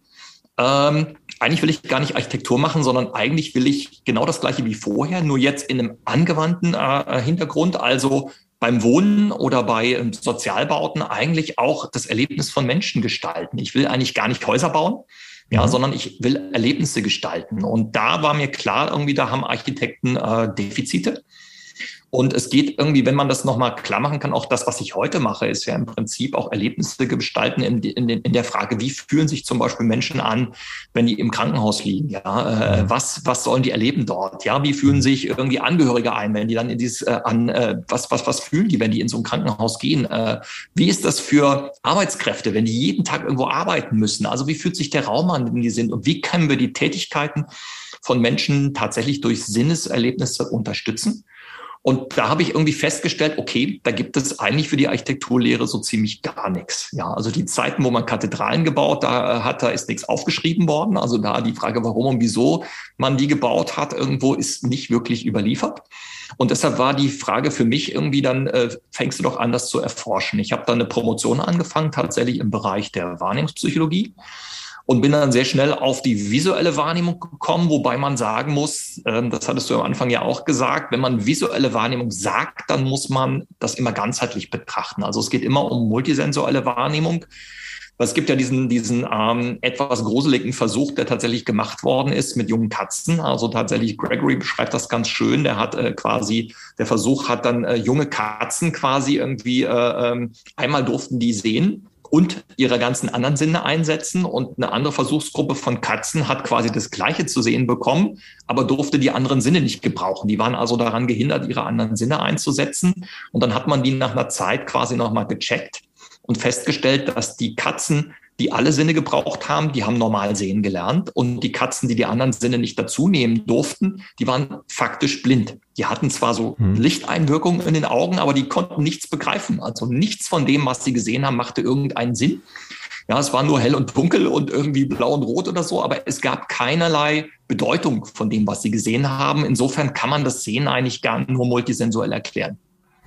ähm, eigentlich will ich gar nicht Architektur machen, sondern eigentlich will ich genau das gleiche wie vorher, nur jetzt in einem angewandten äh, Hintergrund, also beim Wohnen oder bei ähm, Sozialbauten eigentlich auch das Erlebnis von Menschen gestalten. Ich will eigentlich gar nicht Häuser bauen, ja, mhm. sondern ich will Erlebnisse gestalten. Und da war mir klar, irgendwie, da haben Architekten äh, Defizite. Und es geht irgendwie, wenn man das nochmal klar machen kann, auch das, was ich heute mache, ist ja im Prinzip auch Erlebnisse gestalten in, in, in der Frage, wie fühlen sich zum Beispiel Menschen an, wenn die im Krankenhaus liegen? Ja, äh, mhm. was, was sollen die erleben dort? Ja, wie fühlen mhm. sich irgendwie Angehörige ein, wenn die dann in dieses, äh, an, äh, was, was, was fühlen die, wenn die in so ein Krankenhaus gehen? Äh, wie ist das für Arbeitskräfte, wenn die jeden Tag irgendwo arbeiten müssen? Also wie fühlt sich der Raum an, in dem die sind? Und wie können wir die Tätigkeiten von Menschen tatsächlich durch Sinneserlebnisse unterstützen? Und da habe ich irgendwie festgestellt, okay, da gibt es eigentlich für die Architekturlehre so ziemlich gar nichts. Ja, also die Zeiten, wo man Kathedralen gebaut, da hat, da ist nichts aufgeschrieben worden. Also da die Frage, warum und wieso man die gebaut hat, irgendwo ist nicht wirklich überliefert. Und deshalb war die Frage für mich irgendwie dann, äh, fängst du doch an, das zu erforschen. Ich habe dann eine Promotion angefangen, tatsächlich im Bereich der Wahrnehmungspsychologie und bin dann sehr schnell auf die visuelle Wahrnehmung gekommen, wobei man sagen muss, äh, das hattest du am Anfang ja auch gesagt, wenn man visuelle Wahrnehmung sagt, dann muss man das immer ganzheitlich betrachten. Also es geht immer um multisensuelle Wahrnehmung. Es gibt ja diesen, diesen ähm, etwas gruseligen Versuch, der tatsächlich gemacht worden ist mit jungen Katzen. Also tatsächlich, Gregory beschreibt das ganz schön. Der hat äh, quasi, der Versuch hat dann äh, junge Katzen quasi irgendwie, äh, ähm, einmal durften die sehen und ihre ganzen anderen Sinne einsetzen. Und eine andere Versuchsgruppe von Katzen hat quasi das Gleiche zu sehen bekommen, aber durfte die anderen Sinne nicht gebrauchen. Die waren also daran gehindert, ihre anderen Sinne einzusetzen. Und dann hat man die nach einer Zeit quasi nochmal gecheckt und festgestellt, dass die Katzen die alle Sinne gebraucht haben, die haben normal sehen gelernt. Und die Katzen, die die anderen Sinne nicht dazu nehmen durften, die waren faktisch blind. Die hatten zwar so hm. Lichteinwirkungen in den Augen, aber die konnten nichts begreifen. Also nichts von dem, was sie gesehen haben, machte irgendeinen Sinn. Ja, es war nur hell und dunkel und irgendwie blau und rot oder so, aber es gab keinerlei Bedeutung von dem, was sie gesehen haben. Insofern kann man das Sehen eigentlich gar nur multisensuell erklären.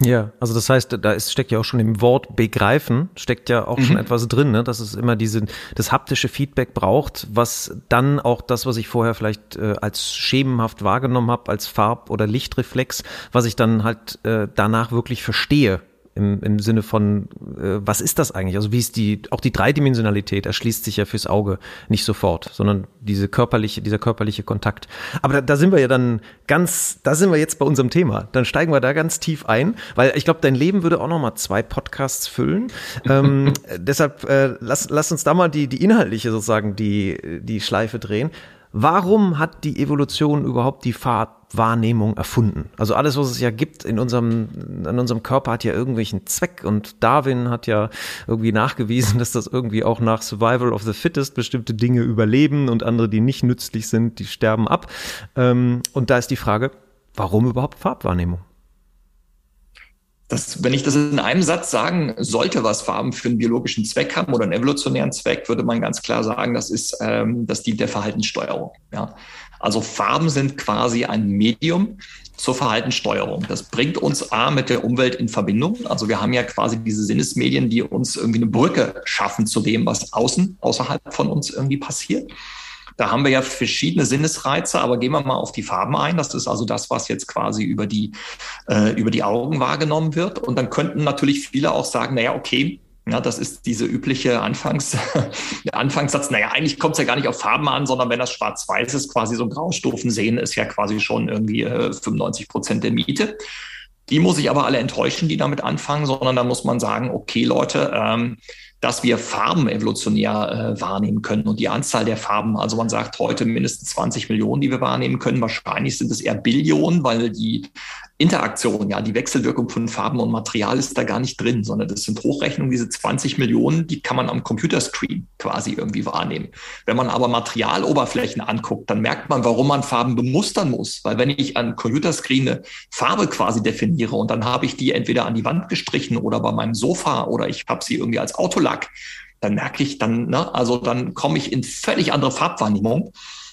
Ja, also das heißt, da ist, steckt ja auch schon im Wort begreifen, steckt ja auch mhm. schon etwas drin, ne? dass es immer diese, das haptische Feedback braucht, was dann auch das, was ich vorher vielleicht äh, als schemenhaft wahrgenommen habe, als Farb- oder Lichtreflex, was ich dann halt äh, danach wirklich verstehe im, im Sinne von, äh, was ist das eigentlich? Also wie ist die, auch die Dreidimensionalität erschließt sich ja fürs Auge nicht sofort, sondern diese körperliche, dieser körperliche Kontakt. Aber da, da sind wir ja dann ganz, da sind wir jetzt bei unserem Thema. Dann steigen wir da ganz tief ein, weil ich glaube, dein Leben würde auch noch mal zwei Podcasts füllen. ähm, deshalb äh, lass, lass uns da mal die, die inhaltliche sozusagen die, die Schleife drehen. Warum hat die Evolution überhaupt die Farbwahrnehmung erfunden? Also alles, was es ja gibt in unserem, in unserem Körper hat ja irgendwelchen Zweck und Darwin hat ja irgendwie nachgewiesen, dass das irgendwie auch nach Survival of the Fittest bestimmte Dinge überleben und andere, die nicht nützlich sind, die sterben ab. Ähm, und da ist die Frage, warum überhaupt Farbwahrnehmung?
Das, wenn ich das in einem Satz sagen sollte, was Farben für einen biologischen Zweck haben oder einen evolutionären Zweck, würde man ganz klar sagen, das ist, ähm, das dient der Verhaltenssteuerung. Ja. Also Farben sind quasi ein Medium zur Verhaltenssteuerung. Das bringt uns A mit der Umwelt in Verbindung. Also wir haben ja quasi diese Sinnesmedien, die uns irgendwie eine Brücke schaffen zu dem, was außen, außerhalb von uns irgendwie passiert. Da haben wir ja verschiedene Sinnesreize, aber gehen wir mal auf die Farben ein. Das ist also das, was jetzt quasi über die, äh, über die Augen wahrgenommen wird. Und dann könnten natürlich viele auch sagen, naja, okay, ja, das ist diese übliche Anfangs, Anfangssatz. Naja, eigentlich kommt es ja gar nicht auf Farben an, sondern wenn das schwarz-weiß ist, quasi so ein Graustufen sehen, ist ja quasi schon irgendwie äh, 95 Prozent der Miete. Die muss ich aber alle enttäuschen, die damit anfangen, sondern da muss man sagen, okay, Leute, ähm, dass wir Farben evolutionär äh, wahrnehmen können und die Anzahl der Farben. Also man sagt heute mindestens 20 Millionen, die wir wahrnehmen können. Wahrscheinlich sind es eher Billionen, weil die Interaktion, ja, die Wechselwirkung von Farben und Material ist da gar nicht drin, sondern das sind Hochrechnungen, diese 20 Millionen, die kann man am Computerscreen quasi irgendwie wahrnehmen. Wenn man aber Materialoberflächen anguckt, dann merkt man, warum man Farben bemustern muss. Weil wenn ich an Computerscreen eine Farbe quasi definiere und dann habe ich die entweder an die Wand gestrichen oder bei meinem Sofa oder ich habe sie irgendwie als Autolack, dann merke ich dann, ne, also dann komme ich in völlig andere Farbwahrnehmung.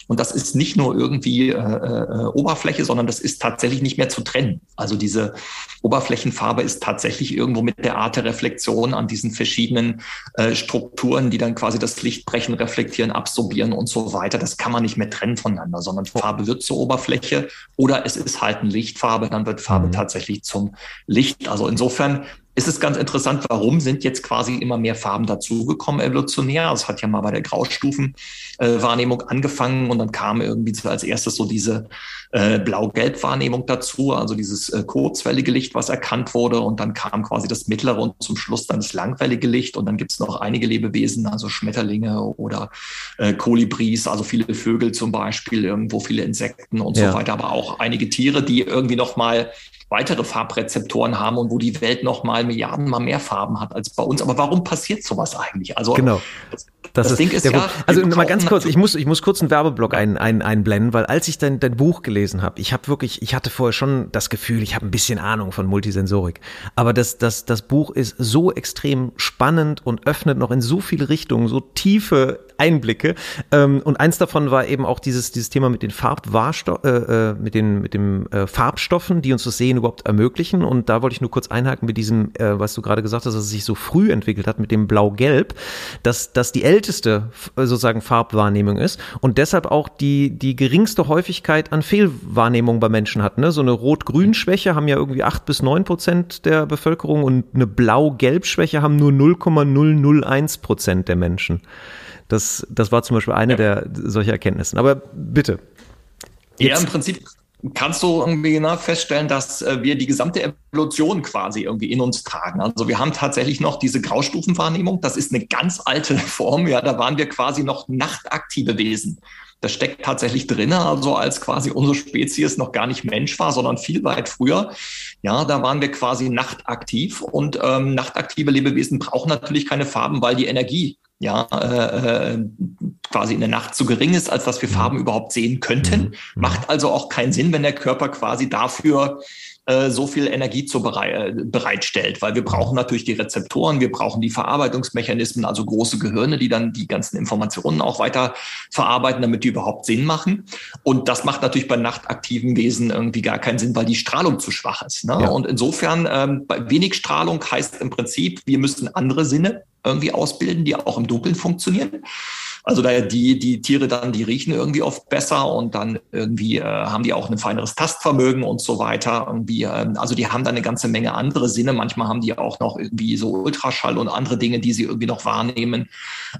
Und das ist nicht nur irgendwie äh, äh, Oberfläche, sondern das ist tatsächlich nicht mehr zu trennen. Also diese Oberflächenfarbe ist tatsächlich irgendwo mit der Art der Reflexion an diesen verschiedenen äh, Strukturen, die dann quasi das Licht brechen, reflektieren, absorbieren und so weiter. Das kann man nicht mehr trennen voneinander, sondern Farbe wird zur Oberfläche oder es ist halt eine Lichtfarbe, dann wird Farbe mhm. tatsächlich zum Licht. Also insofern ist es ganz interessant, warum sind jetzt quasi immer mehr Farben dazugekommen evolutionär. Also es hat ja mal bei der Graustufenwahrnehmung angefangen und dann kam irgendwie als erstes so diese äh, Blau-Gelb-Wahrnehmung dazu, also dieses äh, kurzwellige Licht, was erkannt wurde und dann kam quasi das mittlere und zum Schluss dann das langwellige Licht und dann gibt es noch einige Lebewesen, also Schmetterlinge oder äh, Kolibris, also viele Vögel zum Beispiel, irgendwo viele Insekten und ja. so weiter, aber auch einige Tiere, die irgendwie noch mal weitere Farbrezeptoren haben und wo die Welt noch mal Milliarden mal mehr Farben hat als bei uns. Aber warum passiert sowas eigentlich?
Also genau. Das, das, das Ding ist ja. Also mal ganz kurz, ich muss, ich muss kurz einen Werbeblock ein, ein, einblenden, weil als ich dein, dein Buch gelesen habe, ich habe wirklich, ich hatte vorher schon das Gefühl, ich habe ein bisschen Ahnung von Multisensorik. Aber das, das, das Buch ist so extrem spannend und öffnet noch in so viele Richtungen, so tiefe Einblicke. Ähm, und eins davon war eben auch dieses, dieses Thema mit den Farbwahrstoffen, äh, äh, mit den, mit dem äh, Farbstoffen, die uns das Sehen überhaupt ermöglichen. Und da wollte ich nur kurz einhaken mit diesem, äh, was du gerade gesagt hast, dass es sich so früh entwickelt hat mit dem Blau-Gelb, dass, dass die älteste sozusagen Farbwahrnehmung ist und deshalb auch die, die geringste Häufigkeit an Fehlwahrnehmung bei Menschen hat. Ne? So eine Rot-Grün-Schwäche haben ja irgendwie acht bis neun Prozent der Bevölkerung und eine Blau-Gelb-Schwäche haben nur 0,001 Prozent der Menschen. Das, das war zum Beispiel eine ja. der solcher Erkenntnissen. Aber bitte.
Jetzt. Ja, im Prinzip kannst du irgendwie genau feststellen, dass äh, wir die gesamte Evolution quasi irgendwie in uns tragen. Also wir haben tatsächlich noch diese Graustufenwahrnehmung. Das ist eine ganz alte Form. Ja, da waren wir quasi noch nachtaktive Wesen. Das steckt tatsächlich drin, also als quasi unsere Spezies noch gar nicht Mensch war, sondern viel weit früher. Ja, da waren wir quasi nachtaktiv und ähm, nachtaktive Lebewesen brauchen natürlich keine Farben, weil die Energie ja, äh, äh, quasi in der Nacht zu gering ist, als dass wir Farben überhaupt sehen könnten. Mhm. Macht also auch keinen Sinn, wenn der Körper quasi dafür äh, so viel Energie zu berei äh, bereitstellt, weil wir brauchen natürlich die Rezeptoren, wir brauchen die Verarbeitungsmechanismen, also große Gehirne, die dann die ganzen Informationen auch weiter verarbeiten, damit die überhaupt Sinn machen. Und das macht natürlich bei nachtaktiven Wesen irgendwie gar keinen Sinn, weil die Strahlung zu schwach ist. Ne? Ja. Und insofern, ähm, bei wenig Strahlung heißt im Prinzip, wir müssen andere Sinne irgendwie ausbilden, die auch im Dunkeln funktionieren. Also daher die, die Tiere dann, die riechen irgendwie oft besser und dann irgendwie äh, haben die auch ein feineres Tastvermögen und so weiter. Irgendwie, äh, also die haben dann eine ganze Menge andere Sinne. Manchmal haben die auch noch irgendwie so Ultraschall und andere Dinge, die sie irgendwie noch wahrnehmen.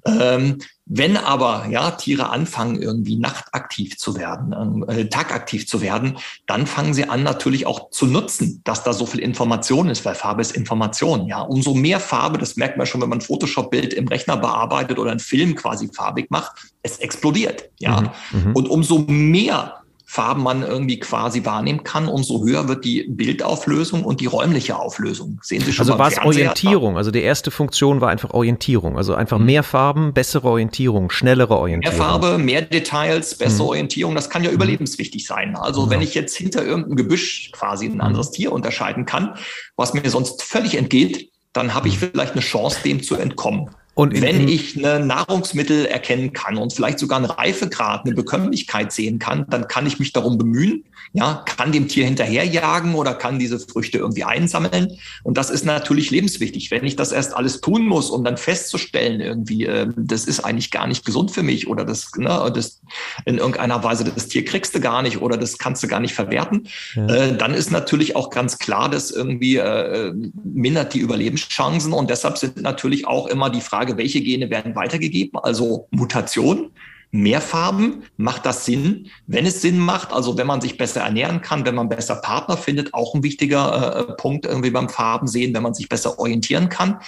Ähm, wenn aber ja Tiere anfangen irgendwie nachtaktiv zu werden, äh, tagaktiv zu werden, dann fangen sie an natürlich auch zu nutzen, dass da so viel Information ist, weil Farbe ist Information. Ja, umso mehr Farbe, das merkt man schon, wenn man ein Photoshop-Bild im Rechner bearbeitet oder einen Film quasi farbig macht, es explodiert. Ja, mhm, mhm. und umso mehr Farben man irgendwie quasi wahrnehmen kann, umso höher wird die Bildauflösung und die räumliche Auflösung.
Sehen Sie schon Also war es Orientierung, also die erste Funktion war einfach Orientierung, also einfach mhm. mehr Farben, bessere Orientierung, schnellere Orientierung.
Mehr Farbe, mehr Details, bessere mhm. Orientierung, das kann ja mhm. überlebenswichtig sein. Also mhm. wenn ich jetzt hinter irgendeinem Gebüsch quasi ein mhm. anderes Tier unterscheiden kann, was mir sonst völlig entgeht, dann habe ich vielleicht eine Chance, dem zu entkommen. Und in, wenn ich eine Nahrungsmittel erkennen kann und vielleicht sogar einen Reifegrad, eine Bekömmlichkeit sehen kann, dann kann ich mich darum bemühen, ja, kann dem Tier hinterherjagen oder kann diese Früchte irgendwie einsammeln. Und das ist natürlich lebenswichtig. Wenn ich das erst alles tun muss, um dann festzustellen, irgendwie, äh, das ist eigentlich gar nicht gesund für mich oder das, ne, das in irgendeiner Weise, das Tier kriegst du gar nicht oder das kannst du gar nicht verwerten, ja. äh, dann ist natürlich auch ganz klar, dass irgendwie äh, mindert die Überlebenschancen. Und deshalb sind natürlich auch immer die Frage, welche Gene werden weitergegeben, also Mutation mehr Farben? Macht das Sinn? Wenn es Sinn macht, also wenn man sich besser ernähren kann, wenn man besser Partner findet, auch ein wichtiger äh, Punkt irgendwie beim Farben sehen, wenn man sich besser orientieren kann,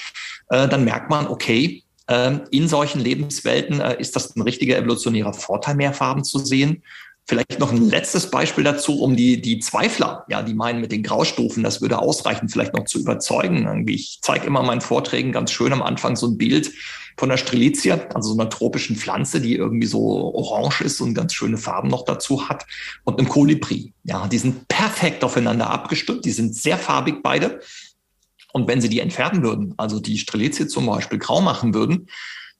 äh, dann merkt man, okay, äh, in solchen Lebenswelten äh, ist das ein richtiger evolutionärer Vorteil, mehr Farben zu sehen. Vielleicht noch ein letztes Beispiel dazu, um die, die Zweifler, ja, die meinen mit den Graustufen, das würde ausreichen, vielleicht noch zu überzeugen. Ich zeige immer in meinen Vorträgen ganz schön am Anfang so ein Bild von der Strelitzia, also so einer tropischen Pflanze, die irgendwie so orange ist und ganz schöne Farben noch dazu hat, und einem Kolibri. Ja, die sind perfekt aufeinander abgestimmt, die sind sehr farbig beide. Und wenn sie die entfernen würden, also die Strelitzia zum Beispiel grau machen würden,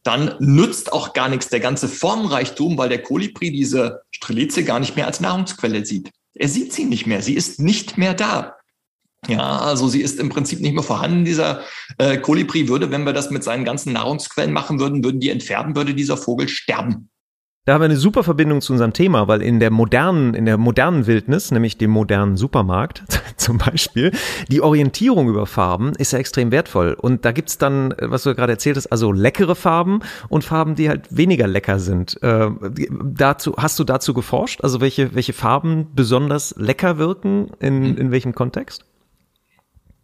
dann nützt auch gar nichts der ganze Formreichtum, weil der Kolibri diese Strelitzia gar nicht mehr als Nahrungsquelle sieht. Er sieht sie nicht mehr, sie ist nicht mehr da. Ja, also sie ist im Prinzip nicht mehr vorhanden. Dieser äh, Kolibri würde, wenn wir das mit seinen ganzen Nahrungsquellen machen würden, würden die entfernen, würde dieser Vogel sterben.
Da haben wir eine super Verbindung zu unserem Thema, weil in der modernen, in der modernen Wildnis, nämlich dem modernen Supermarkt zum Beispiel, die Orientierung über Farben ist ja extrem wertvoll. Und da gibt's dann, was du gerade erzählt hast, also leckere Farben und Farben, die halt weniger lecker sind. Äh, dazu, hast du dazu geforscht? Also welche, welche Farben besonders lecker wirken? In, in welchem Kontext?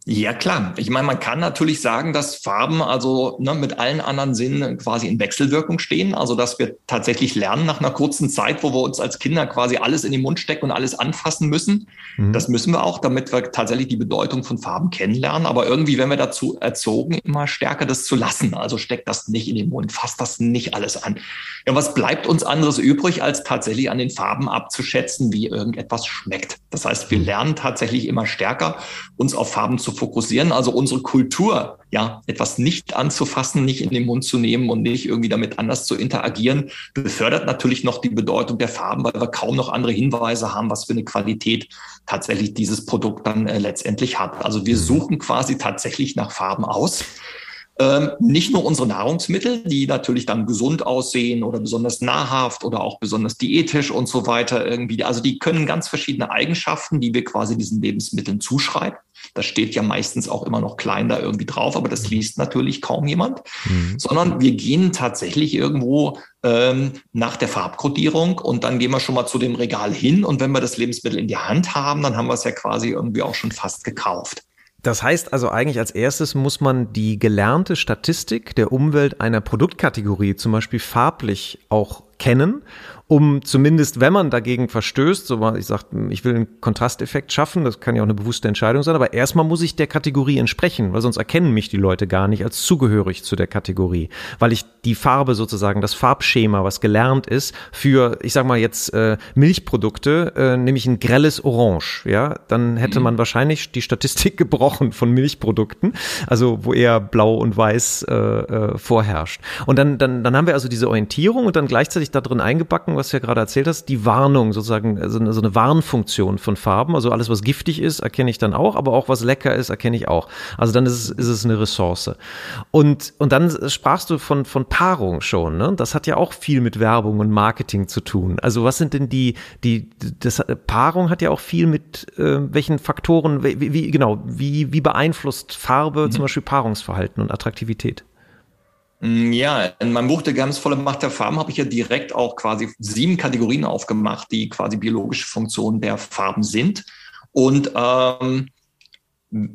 Ja, klar. Ich meine, man kann natürlich sagen, dass Farben also ne, mit allen anderen Sinnen quasi in Wechselwirkung stehen. Also, dass wir tatsächlich lernen nach einer kurzen Zeit, wo wir uns als Kinder quasi alles in den Mund stecken und alles anfassen müssen. Mhm. Das müssen wir auch, damit wir tatsächlich die Bedeutung von Farben kennenlernen. Aber irgendwie, wenn wir dazu erzogen, immer stärker das zu lassen. Also steckt das nicht in den Mund, fasst das nicht alles an. Ja, was bleibt uns anderes übrig, als tatsächlich an den Farben abzuschätzen, wie irgendetwas schmeckt? Das heißt, wir mhm. lernen tatsächlich immer stärker, uns auf Farben zu fokussieren, also unsere Kultur, ja, etwas nicht anzufassen, nicht in den Mund zu nehmen und nicht irgendwie damit anders zu interagieren, befördert natürlich noch die Bedeutung der Farben, weil wir kaum noch andere Hinweise haben, was für eine Qualität tatsächlich dieses Produkt dann äh, letztendlich hat. Also wir mhm. suchen quasi tatsächlich nach Farben aus. Ähm, nicht nur unsere Nahrungsmittel, die natürlich dann gesund aussehen oder besonders nahrhaft oder auch besonders diätisch und so weiter irgendwie. Also die können ganz verschiedene Eigenschaften, die wir quasi diesen Lebensmitteln zuschreiben. Das steht ja meistens auch immer noch klein da irgendwie drauf, aber das liest natürlich kaum jemand. Mhm. Sondern wir gehen tatsächlich irgendwo ähm, nach der Farbkodierung und dann gehen wir schon mal zu dem Regal hin und wenn wir das Lebensmittel in die Hand haben, dann haben wir es ja quasi irgendwie auch schon fast gekauft.
Das heißt also eigentlich als erstes muss man die gelernte Statistik der Umwelt einer Produktkategorie zum Beispiel farblich auch kennen um zumindest, wenn man dagegen verstößt, so ich sage, ich will einen Kontrasteffekt schaffen, das kann ja auch eine bewusste Entscheidung sein, aber erstmal muss ich der Kategorie entsprechen, weil sonst erkennen mich die Leute gar nicht als zugehörig zu der Kategorie, weil ich die Farbe sozusagen, das Farbschema, was gelernt ist, für, ich sag mal jetzt äh, Milchprodukte, äh, nämlich ein grelles Orange, ja, dann hätte mhm. man wahrscheinlich die Statistik gebrochen von Milchprodukten, also wo eher Blau und Weiß äh, äh, vorherrscht. Und dann, dann, dann haben wir also diese Orientierung und dann gleichzeitig da drin eingebacken, was du ja gerade erzählt hast, die Warnung sozusagen, also eine, so eine Warnfunktion von Farben. Also alles, was giftig ist, erkenne ich dann auch, aber auch was lecker ist, erkenne ich auch. Also dann ist es, ist es eine Ressource. Und, und dann sprachst du von, von Paarung schon, ne? Das hat ja auch viel mit Werbung und Marketing zu tun. Also was sind denn die, die, das, Paarung hat ja auch viel mit äh, welchen Faktoren, wie, wie genau, wie, wie beeinflusst Farbe mhm. zum Beispiel Paarungsverhalten und Attraktivität?
Mm, ja, in meinem Buch Der geheimnisvolle Macht der Farben habe ich ja direkt auch quasi sieben Kategorien aufgemacht, die quasi biologische Funktionen der Farben sind. Und ähm,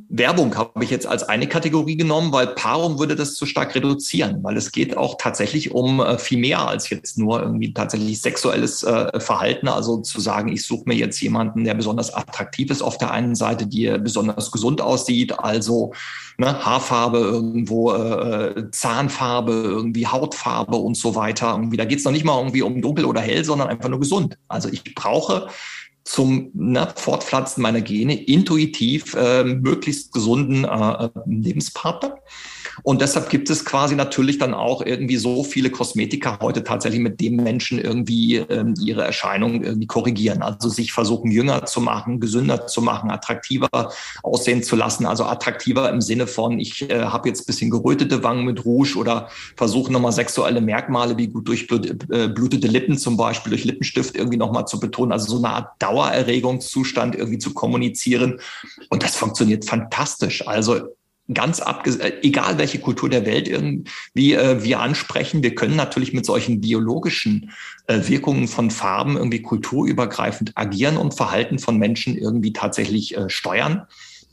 Werbung habe ich jetzt als eine Kategorie genommen, weil Paarung würde das zu stark reduzieren, weil es geht auch tatsächlich um äh, viel mehr als jetzt nur irgendwie tatsächlich sexuelles äh, Verhalten. Also zu sagen, ich suche mir jetzt jemanden, der besonders attraktiv ist auf der einen Seite, die besonders gesund aussieht, also ne, Haarfarbe irgendwo, äh, Zahnfarbe, irgendwie Hautfarbe und so weiter. Irgendwie, da geht es noch nicht mal irgendwie um dunkel oder hell, sondern einfach nur gesund. Also ich brauche zum ne, Fortpflanzen meiner Gene intuitiv äh, möglichst gesunden äh, Lebenspartner. Und deshalb gibt es quasi natürlich dann auch irgendwie so viele Kosmetika heute tatsächlich, mit dem Menschen irgendwie ähm, ihre Erscheinung irgendwie korrigieren. Also sich versuchen, jünger zu machen, gesünder zu machen, attraktiver aussehen zu lassen. Also attraktiver im Sinne von, ich äh, habe jetzt bisschen gerötete Wangen mit Rouge oder versuche nochmal sexuelle Merkmale wie gut durchblutete äh, Lippen zum Beispiel durch Lippenstift irgendwie nochmal zu betonen. Also so eine Art Dauererregungszustand irgendwie zu kommunizieren. Und das funktioniert fantastisch. Also ganz abgesehen, äh, egal welche Kultur der Welt irgendwie äh, wir ansprechen, wir können natürlich mit solchen biologischen äh, Wirkungen von Farben irgendwie kulturübergreifend agieren und Verhalten von Menschen irgendwie tatsächlich äh, steuern.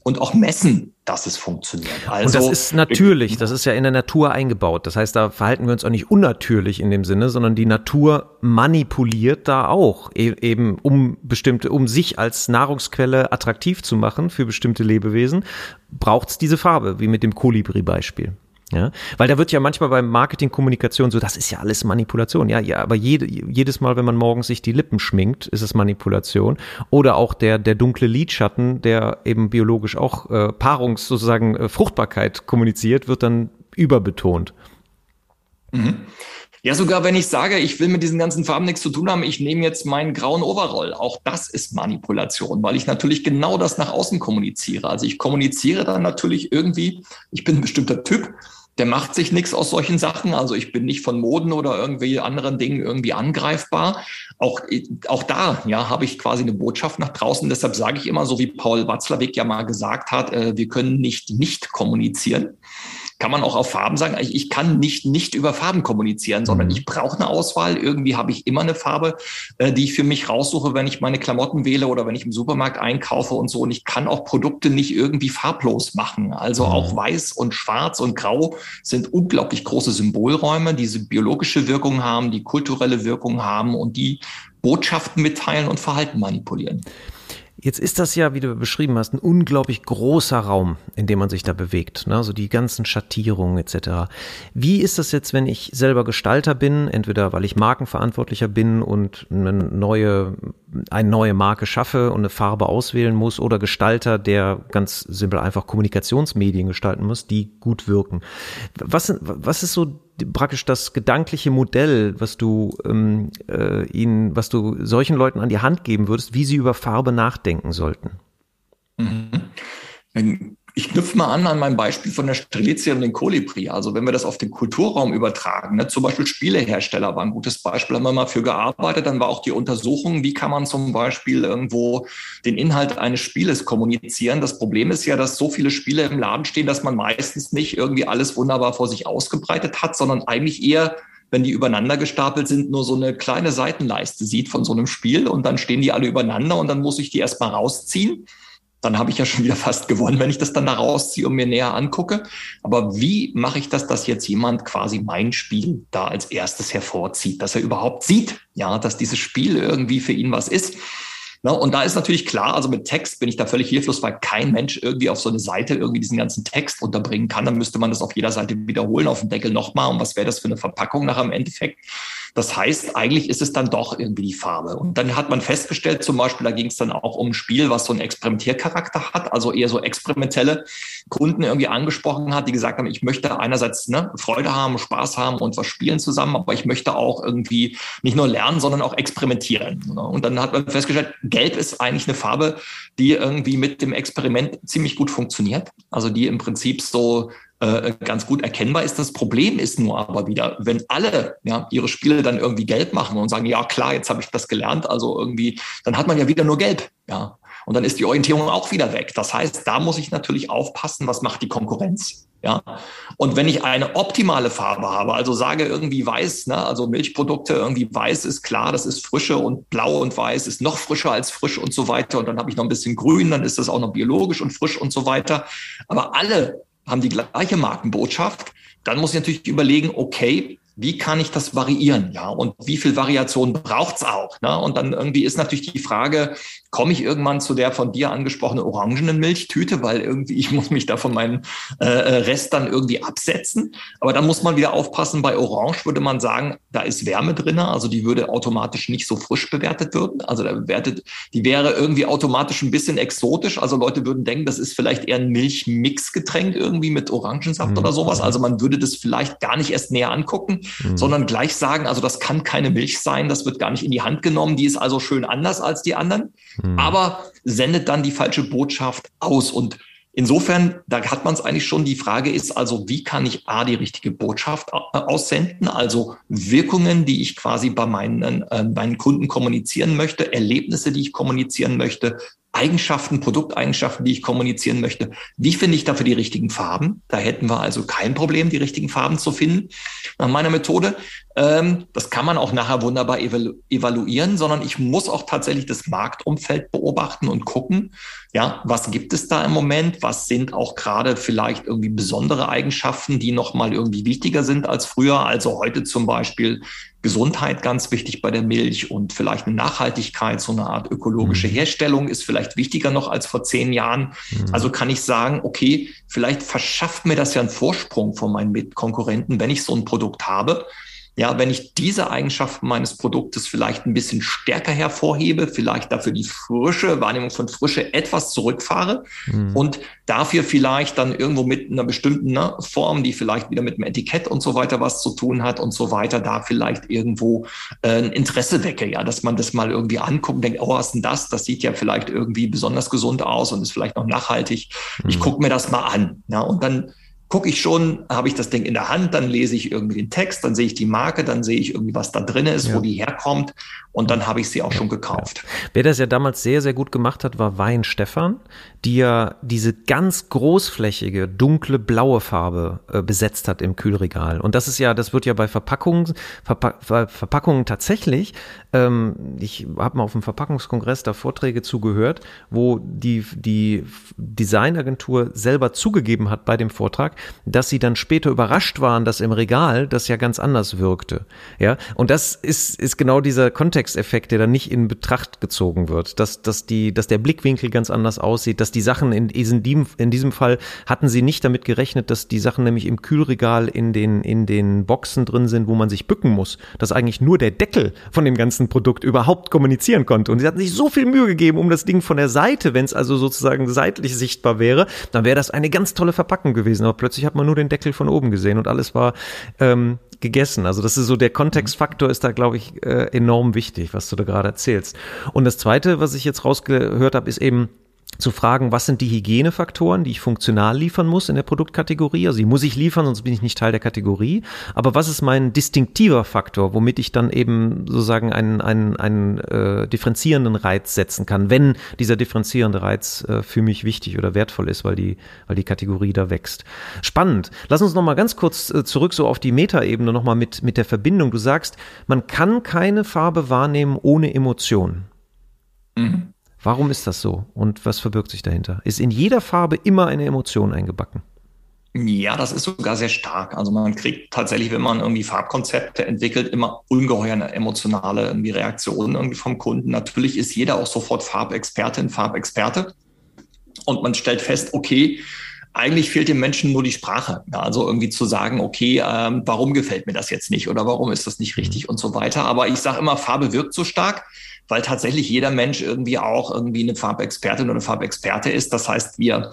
Und auch messen, dass es funktioniert.
Also, und das ist natürlich, das ist ja in der Natur eingebaut. Das heißt, da verhalten wir uns auch nicht unnatürlich in dem Sinne, sondern die Natur manipuliert da auch, e eben um bestimmte, um sich als Nahrungsquelle attraktiv zu machen für bestimmte Lebewesen, braucht es diese Farbe, wie mit dem Kolibri-Beispiel. Ja, weil da wird ja manchmal beim Marketing, Kommunikation so, das ist ja alles Manipulation. Ja, ja, aber jede, jedes Mal, wenn man morgens sich die Lippen schminkt, ist es Manipulation. Oder auch der, der dunkle Lidschatten, der eben biologisch auch äh, Paarungs, sozusagen äh, Fruchtbarkeit kommuniziert, wird dann überbetont.
Mhm. Ja, sogar wenn ich sage, ich will mit diesen ganzen Farben nichts zu tun haben, ich nehme jetzt meinen grauen Overall. Auch das ist Manipulation, weil ich natürlich genau das nach außen kommuniziere. Also ich kommuniziere dann natürlich irgendwie, ich bin ein bestimmter Typ, der macht sich nichts aus solchen Sachen. Also ich bin nicht von Moden oder irgendwie anderen Dingen irgendwie angreifbar. Auch, auch da ja, habe ich quasi eine Botschaft nach draußen. Deshalb sage ich immer, so wie Paul Watzlawick ja mal gesagt hat, äh, wir können nicht nicht kommunizieren kann man auch auf Farben sagen, ich kann nicht nicht über Farben kommunizieren, sondern mhm. ich brauche eine Auswahl. Irgendwie habe ich immer eine Farbe, äh, die ich für mich raussuche, wenn ich meine Klamotten wähle oder wenn ich im Supermarkt einkaufe und so. Und ich kann auch Produkte nicht irgendwie farblos machen. Also mhm. auch weiß und schwarz und grau sind unglaublich große Symbolräume, die biologische Wirkung haben, die kulturelle Wirkung haben und die Botschaften mitteilen und Verhalten manipulieren.
Jetzt ist das ja, wie du beschrieben hast, ein unglaublich großer Raum, in dem man sich da bewegt. Also die ganzen Schattierungen etc. Wie ist das jetzt, wenn ich selber Gestalter bin, entweder weil ich Markenverantwortlicher bin und eine neue, eine neue Marke schaffe und eine Farbe auswählen muss, oder Gestalter, der ganz simpel einfach Kommunikationsmedien gestalten muss, die gut wirken. Was, was ist so praktisch das gedankliche Modell, was du ähm, äh, ihnen, was du solchen Leuten an die Hand geben würdest, wie sie über Farbe nachdenken sollten?
Mhm. Ich knüpfe mal an an mein Beispiel von der Strelitzia und den Kolibri. Also wenn wir das auf den Kulturraum übertragen, ne, zum Beispiel Spielehersteller war ein gutes Beispiel, haben wir mal für gearbeitet. Dann war auch die Untersuchung, wie kann man zum Beispiel irgendwo den Inhalt eines Spieles kommunizieren. Das Problem ist ja, dass so viele Spiele im Laden stehen, dass man meistens nicht irgendwie alles wunderbar vor sich ausgebreitet hat, sondern eigentlich eher wenn die übereinander gestapelt sind, nur so eine kleine Seitenleiste sieht von so einem Spiel und dann stehen die alle übereinander und dann muss ich die erstmal rausziehen dann habe ich ja schon wieder fast gewonnen, wenn ich das dann da rausziehe und mir näher angucke. Aber wie mache ich das, dass jetzt jemand quasi mein Spiel da als erstes hervorzieht, dass er überhaupt sieht, ja, dass dieses Spiel irgendwie für ihn was ist? Na, und da ist natürlich klar, also mit Text bin ich da völlig hilflos, weil kein Mensch irgendwie auf so eine Seite irgendwie diesen ganzen Text unterbringen kann. Dann müsste man das auf jeder Seite wiederholen, auf dem Deckel nochmal. Und was wäre das für eine Verpackung nachher im Endeffekt? Das heißt, eigentlich ist es dann doch irgendwie die Farbe. Und dann hat man festgestellt, zum Beispiel, da ging es dann auch um ein Spiel, was so einen Experimentiercharakter hat, also eher so experimentelle Kunden irgendwie angesprochen hat, die gesagt haben, ich möchte einerseits ne, Freude haben, Spaß haben und was spielen zusammen, aber ich möchte auch irgendwie nicht nur lernen, sondern auch experimentieren. Und dann hat man festgestellt, Gelb ist eigentlich eine Farbe, die irgendwie mit dem Experiment ziemlich gut funktioniert. Also die im Prinzip so äh, ganz gut erkennbar ist. Das Problem ist nur aber wieder, wenn alle ja, ihre Spiele dann irgendwie gelb machen und sagen, ja klar, jetzt habe ich das gelernt, also irgendwie, dann hat man ja wieder nur gelb. Ja. Und dann ist die Orientierung auch wieder weg. Das heißt, da muss ich natürlich aufpassen, was macht die Konkurrenz. Ja, und wenn ich eine optimale Farbe habe, also sage irgendwie weiß, ne, also Milchprodukte irgendwie weiß ist klar, das ist frische und blau und weiß ist noch frischer als frisch und so weiter. Und dann habe ich noch ein bisschen grün, dann ist das auch noch biologisch und frisch und so weiter. Aber alle haben die gleiche Markenbotschaft. Dann muss ich natürlich überlegen, okay, wie kann ich das variieren? Ja, und wie viel Variation braucht's auch? Ne? Und dann irgendwie ist natürlich die Frage, komme ich irgendwann zu der von dir angesprochenen orangenen Milchtüte, weil irgendwie ich muss mich da von meinem äh, äh, Rest dann irgendwie absetzen. Aber dann muss man wieder aufpassen, bei Orange würde man sagen, da ist Wärme drin, also die würde automatisch nicht so frisch bewertet werden. Also da bewertet, die wäre irgendwie automatisch ein bisschen exotisch. Also Leute würden denken, das ist vielleicht eher ein Milchmixgetränk irgendwie mit Orangensaft mhm. oder sowas. Also man würde das vielleicht gar nicht erst näher angucken mhm. sondern gleich sagen, also das kann keine Milch sein, das wird gar nicht in die Hand genommen, die ist also schön anders als die anderen, mhm. aber sendet dann die falsche Botschaft aus. Und Insofern, da hat man es eigentlich schon. Die Frage ist also, wie kann ich A, die richtige Botschaft aussenden, also Wirkungen, die ich quasi bei meinen, äh, meinen Kunden kommunizieren möchte, Erlebnisse, die ich kommunizieren möchte, Eigenschaften, Produkteigenschaften, die ich kommunizieren möchte. Wie finde ich dafür die richtigen Farben? Da hätten wir also kein Problem, die richtigen Farben zu finden nach meiner Methode. Ähm, das kann man auch nachher wunderbar evalu evaluieren, sondern ich muss auch tatsächlich das Marktumfeld beobachten und gucken, ja, was gibt es da im Moment? Was sind auch gerade vielleicht irgendwie besondere Eigenschaften, die nochmal irgendwie wichtiger sind als früher? Also heute zum Beispiel Gesundheit ganz wichtig bei der Milch und vielleicht eine Nachhaltigkeit, so eine Art ökologische mhm. Herstellung ist vielleicht wichtiger noch als vor zehn Jahren. Mhm. Also kann ich sagen, okay, vielleicht verschafft mir das ja einen Vorsprung von meinen Mitkonkurrenten, wenn ich so ein Produkt habe. Ja, wenn ich diese Eigenschaften meines Produktes vielleicht ein bisschen stärker hervorhebe, vielleicht dafür die Frische, Wahrnehmung von Frische etwas zurückfahre mhm. und dafür vielleicht dann irgendwo mit einer bestimmten ne, Form, die vielleicht wieder mit dem Etikett und so weiter was zu tun hat und so weiter, da vielleicht irgendwo äh, ein Interesse wecke, ja, dass man das mal irgendwie anguckt und denkt, oh, was ist denn das? Das sieht ja vielleicht irgendwie besonders gesund aus und ist vielleicht noch nachhaltig. Mhm. Ich gucke mir das mal an. Ja, und dann gucke ich schon, habe ich das Ding in der Hand, dann lese ich irgendwie den Text, dann sehe ich die Marke, dann sehe ich irgendwie, was da drin ist, ja. wo die herkommt und dann habe ich sie auch schon gekauft.
Wer das ja damals sehr, sehr gut gemacht hat, war Wein Stefan, die ja diese ganz großflächige, dunkle blaue Farbe äh, besetzt hat im Kühlregal. Und das ist ja, das wird ja bei Verpackungen, Verpack, Verpackungen tatsächlich, ähm, ich habe mal auf dem Verpackungskongress da Vorträge zugehört, wo die, die Designagentur selber zugegeben hat bei dem Vortrag, dass sie dann später überrascht waren, dass im Regal das ja ganz anders wirkte. Ja, und das ist, ist genau dieser Kontext, Kontexteffekt, der dann nicht in Betracht gezogen wird, dass, dass, die, dass der Blickwinkel ganz anders aussieht, dass die Sachen in diesem, in diesem Fall hatten sie nicht damit gerechnet, dass die Sachen nämlich im Kühlregal in den, in den Boxen drin sind, wo man sich bücken muss, dass eigentlich nur der Deckel von dem ganzen Produkt überhaupt kommunizieren konnte. Und sie hatten sich so viel Mühe gegeben, um das Ding von der Seite, wenn es also sozusagen seitlich sichtbar wäre, dann wäre das eine ganz tolle Verpackung gewesen. Aber plötzlich hat man nur den Deckel von oben gesehen und alles war ähm, gegessen. Also das ist so der Kontextfaktor ist da, glaube ich, äh, enorm wichtig, was du da gerade erzählst. Und das Zweite, was ich jetzt rausgehört habe, ist eben zu fragen, was sind die Hygienefaktoren, die ich funktional liefern muss in der Produktkategorie. Also die muss ich liefern, sonst bin ich nicht Teil der Kategorie. Aber was ist mein distinktiver Faktor, womit ich dann eben sozusagen einen, einen, einen äh, differenzierenden Reiz setzen kann, wenn dieser differenzierende Reiz äh, für mich wichtig oder wertvoll ist, weil die, weil die Kategorie da wächst. Spannend. Lass uns nochmal ganz kurz äh, zurück so auf die Metaebene nochmal mit, mit der Verbindung. Du sagst, man kann keine Farbe wahrnehmen ohne Emotion. Mhm. Warum ist das so und was verbirgt sich dahinter? Ist in jeder Farbe immer eine Emotion eingebacken?
Ja, das ist sogar sehr stark. Also man kriegt tatsächlich, wenn man irgendwie Farbkonzepte entwickelt, immer ungeheuer emotionale irgendwie Reaktionen irgendwie vom Kunden. Natürlich ist jeder auch sofort Farbexpertin, Farbexperte. Und man stellt fest, okay, eigentlich fehlt dem Menschen nur die Sprache. Ja, also irgendwie zu sagen, okay, ähm, warum gefällt mir das jetzt nicht oder warum ist das nicht richtig mhm. und so weiter. Aber ich sage immer, Farbe wirkt so stark weil tatsächlich jeder Mensch irgendwie auch irgendwie eine Farbexpertin oder eine Farbexperte ist. Das heißt, wir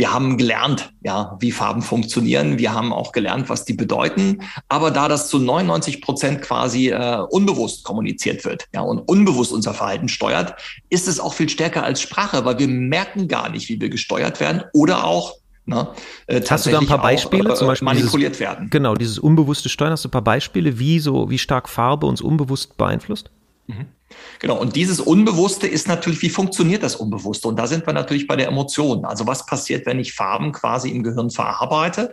wir haben gelernt, ja, wie Farben funktionieren. Wir haben auch gelernt, was die bedeuten. Aber da das zu 99 Prozent quasi äh, unbewusst kommuniziert wird, ja, und unbewusst unser Verhalten steuert, ist es auch viel stärker als Sprache, weil wir merken gar nicht, wie wir gesteuert werden oder auch
Ne, äh, hast du da ein paar Beispiele,
auch, äh, zum Beispiel manipuliert
dieses,
werden?
Genau, dieses unbewusste Steuern. Hast du ein paar Beispiele, wie so, wie stark Farbe uns unbewusst beeinflusst?
Mhm. Genau, und dieses Unbewusste ist natürlich, wie funktioniert das Unbewusste? Und da sind wir natürlich bei der Emotion. Also was passiert, wenn ich Farben quasi im Gehirn verarbeite?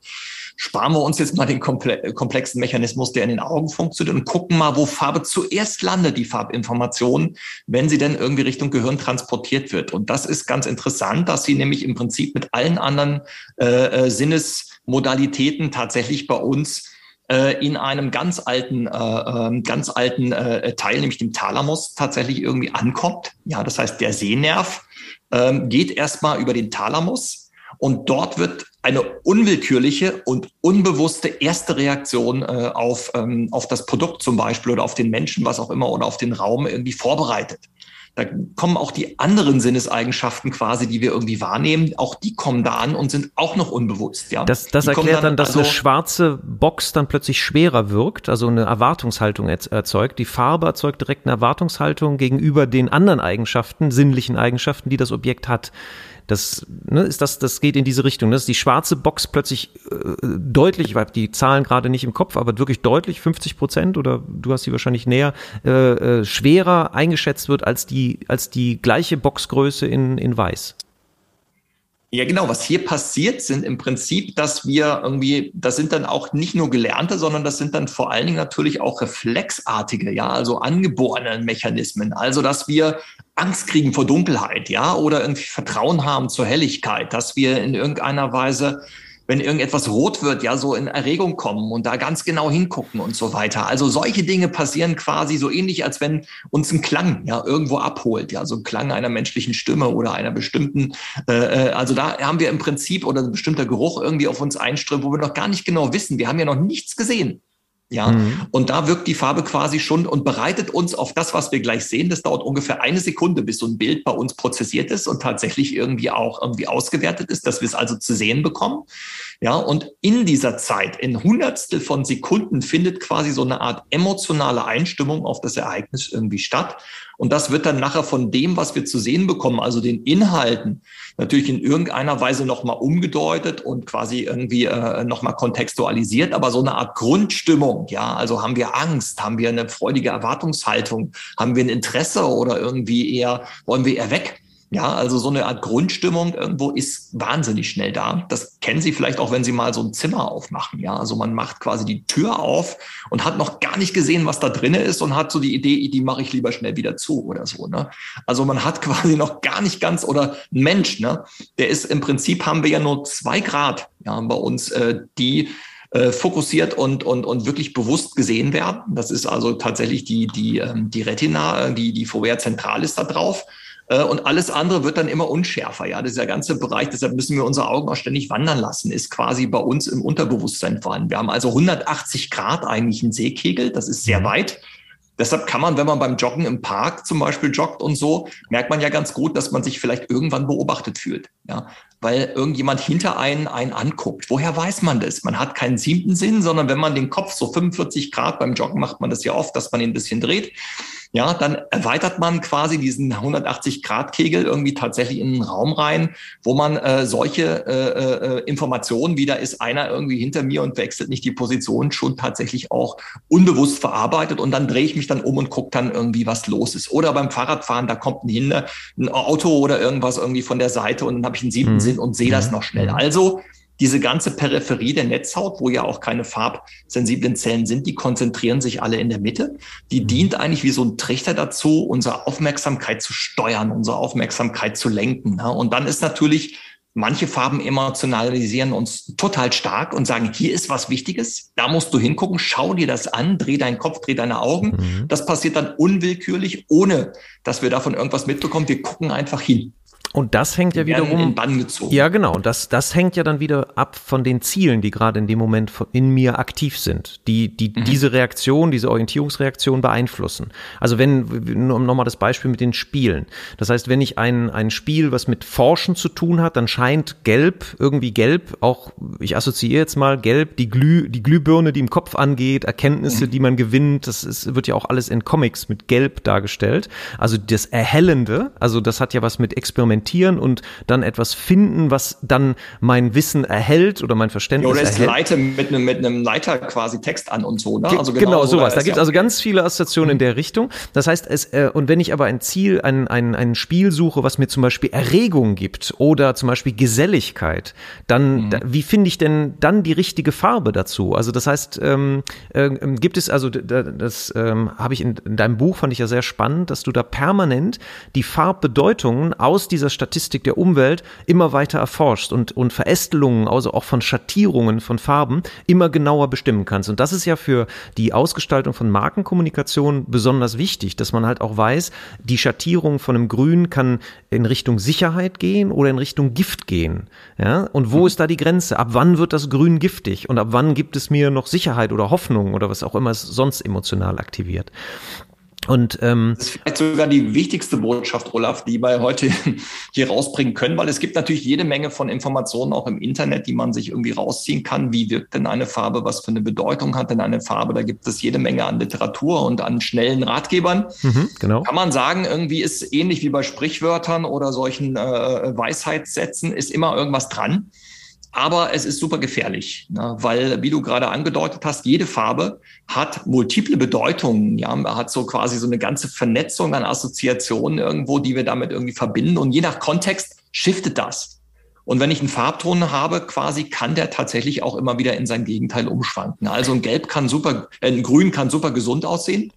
Sparen wir uns jetzt mal den komplexen Mechanismus, der in den Augen funktioniert und gucken mal, wo Farbe zuerst landet, die Farbinformation, wenn sie denn irgendwie Richtung Gehirn transportiert wird. Und das ist ganz interessant, dass sie nämlich im Prinzip mit allen anderen äh, äh Sinnesmodalitäten tatsächlich bei uns äh, in einem ganz alten, äh, ähm, ganz alten äh, Teil, nämlich dem Thalamus, tatsächlich irgendwie ankommt. Ja, das heißt, der Sehnerv ähm, geht erstmal über den Thalamus und dort wird eine unwillkürliche und unbewusste erste Reaktion äh, auf, ähm, auf das Produkt zum Beispiel oder auf den Menschen, was auch immer, oder auf den Raum irgendwie vorbereitet. Da kommen auch die anderen Sinneseigenschaften quasi, die wir irgendwie wahrnehmen, auch die kommen da an und sind auch noch unbewusst. Ja?
Das, das erklärt dann, dann, dass also, eine schwarze Box dann plötzlich schwerer wirkt, also eine Erwartungshaltung erzeugt. Die Farbe erzeugt direkt eine Erwartungshaltung gegenüber den anderen Eigenschaften, sinnlichen Eigenschaften, die das Objekt hat Das ne, ist das, das geht in diese Richtung. Das ist die schwarze Box plötzlich äh, deutlich, ich habe die Zahlen gerade nicht im Kopf, aber wirklich deutlich 50 Prozent oder du hast sie wahrscheinlich näher äh, äh, schwerer eingeschätzt wird als die als die gleiche Boxgröße in in weiß.
Ja, genau. Was hier passiert, sind im Prinzip, dass wir irgendwie, das sind dann auch nicht nur Gelernte, sondern das sind dann vor allen Dingen natürlich auch reflexartige, ja, also angeborene Mechanismen. Also, dass wir Angst kriegen vor Dunkelheit, ja, oder irgendwie Vertrauen haben zur Helligkeit, dass wir in irgendeiner Weise wenn irgendetwas rot wird, ja so in Erregung kommen und da ganz genau hingucken und so weiter. Also solche Dinge passieren quasi so ähnlich, als wenn uns ein Klang ja irgendwo abholt, ja so ein Klang einer menschlichen Stimme oder einer bestimmten. Äh, äh, also da haben wir im Prinzip oder ein bestimmter Geruch irgendwie auf uns einströmt, wo wir noch gar nicht genau wissen. Wir haben ja noch nichts gesehen. Ja, mhm. und da wirkt die Farbe quasi schon und bereitet uns auf das, was wir gleich sehen. Das dauert ungefähr eine Sekunde, bis so ein Bild bei uns prozessiert ist und tatsächlich irgendwie auch irgendwie ausgewertet ist, dass wir es also zu sehen bekommen. Ja, und in dieser Zeit, in Hundertstel von Sekunden, findet quasi so eine Art emotionale Einstimmung auf das Ereignis irgendwie statt. Und das wird dann nachher von dem, was wir zu sehen bekommen, also den Inhalten, natürlich in irgendeiner Weise nochmal umgedeutet und quasi irgendwie äh, nochmal kontextualisiert, aber so eine Art Grundstimmung, ja, also haben wir Angst, haben wir eine freudige Erwartungshaltung, haben wir ein Interesse oder irgendwie eher, wollen wir eher weg? Ja, also so eine Art Grundstimmung irgendwo ist wahnsinnig schnell da. Das kennen Sie vielleicht auch, wenn Sie mal so ein Zimmer aufmachen. Ja, also man macht quasi die Tür auf und hat noch gar nicht gesehen, was da drinnen ist und hat so die Idee, die mache ich lieber schnell wieder zu oder so. Ne? Also man hat quasi noch gar nicht ganz oder ein Mensch, ne? Der ist im Prinzip haben wir ja nur zwei Grad ja bei uns, äh, die äh, fokussiert und, und, und wirklich bewusst gesehen werden. Das ist also tatsächlich die, die, ähm, die Retina, die, die Fovea zentral ist da drauf. Äh, und alles andere wird dann immer unschärfer. Ja, dieser ganze Bereich, deshalb müssen wir unsere Augen auch ständig wandern lassen, ist quasi bei uns im Unterbewusstsein vorhanden. Wir haben also 180 Grad eigentlich einen Seekegel, das ist sehr mhm. weit. Deshalb kann man, wenn man beim Joggen im Park zum Beispiel joggt und so, merkt man ja ganz gut, dass man sich vielleicht irgendwann beobachtet fühlt. Ja, weil irgendjemand hinter einen einen anguckt. Woher weiß man das? Man hat keinen siebten Sinn, sondern wenn man den Kopf so 45 Grad beim Joggen macht man das ja oft, dass man ihn ein bisschen dreht ja, dann erweitert man quasi diesen 180-Grad-Kegel irgendwie tatsächlich in einen Raum rein, wo man äh, solche äh, äh, Informationen, wie da ist einer irgendwie hinter mir und wechselt nicht die Position, schon tatsächlich auch unbewusst verarbeitet und dann drehe ich mich dann um und gucke dann irgendwie, was los ist. Oder beim Fahrradfahren, da kommt ein, Hinder, ein Auto oder irgendwas irgendwie von der Seite und dann habe ich einen siebten mhm. Sinn und sehe das mhm. noch schnell. Also diese ganze Peripherie der Netzhaut, wo ja auch keine farbsensiblen Zellen sind, die konzentrieren sich alle in der Mitte. Die mhm. dient eigentlich wie so ein Trichter dazu, unsere Aufmerksamkeit zu steuern, unsere Aufmerksamkeit zu lenken. Und dann ist natürlich Manche Farben emotionalisieren uns total stark und sagen, hier ist was Wichtiges, da musst du hingucken, schau dir das an, dreh deinen Kopf, dreh deine Augen. Mhm. Das passiert dann unwillkürlich, ohne dass wir davon irgendwas mitbekommen. Wir gucken einfach hin.
Und das hängt ja wiederum. In Bann gezogen. Ja, genau. Und das, das hängt ja dann wieder ab von den Zielen, die gerade in dem Moment in mir aktiv sind, die, die mhm. diese Reaktion, diese Orientierungsreaktion beeinflussen. Also wenn, nochmal das Beispiel mit den Spielen. Das heißt, wenn ich ein, ein Spiel, was mit Forschen zu tun hat, dann scheint gelb, irgendwie gelb, auch, ich assoziiere jetzt mal gelb, die Glüh, die Glühbirne, die im Kopf angeht, Erkenntnisse, mhm. die man gewinnt, das ist, wird ja auch alles in Comics mit gelb dargestellt. Also das Erhellende, also das hat ja was mit Experimenten experimentieren und dann etwas finden, was dann mein Wissen erhält oder mein Verständnis ja, oder
es leite mit einem, mit einem Leiter quasi Text an und so, ne?
Also genau, genau sowas. Da gibt es also ganz viele Assoziationen in der Richtung. Das heißt, es, äh, und wenn ich aber ein Ziel, ein, ein, ein Spiel suche, was mir zum Beispiel Erregung gibt oder zum Beispiel Geselligkeit, dann, mhm. da, wie finde ich denn dann die richtige Farbe dazu? Also das heißt, ähm, äh, gibt es, also das ähm, habe ich in, in deinem Buch, fand ich ja sehr spannend, dass du da permanent die Farbbedeutungen aus dieser dieser Statistik der Umwelt immer weiter erforscht und, und Verästelungen, also auch von Schattierungen von Farben, immer genauer bestimmen kannst. Und das ist ja für die Ausgestaltung von Markenkommunikation besonders wichtig, dass man halt auch weiß, die Schattierung von einem Grün kann in Richtung Sicherheit gehen oder in Richtung Gift gehen. Ja? Und wo ist da die Grenze? Ab wann wird das Grün giftig? Und ab wann gibt es mir noch Sicherheit oder Hoffnung oder was auch immer es sonst emotional aktiviert? Und ähm,
das ist vielleicht sogar die wichtigste Botschaft, Olaf, die wir heute hier rausbringen können, weil es gibt natürlich jede Menge von Informationen auch im Internet, die man sich irgendwie rausziehen kann. Wie wirkt denn eine Farbe? Was für eine Bedeutung hat denn eine Farbe? Da gibt es jede Menge an Literatur und an schnellen Ratgebern. Mhm, genau. Kann man sagen, irgendwie ist ähnlich wie bei Sprichwörtern oder solchen äh, Weisheitssätzen, ist immer irgendwas dran. Aber es ist super gefährlich, ne? weil, wie du gerade angedeutet hast, jede Farbe hat multiple Bedeutungen. Ja, man hat so quasi so eine ganze Vernetzung an Assoziationen irgendwo, die wir damit irgendwie verbinden. Und je nach Kontext shiftet das. Und wenn ich einen Farbton habe, quasi kann der tatsächlich auch immer wieder in sein Gegenteil umschwanken. Also ein Gelb kann super, äh, ein Grün kann super gesund aussehen,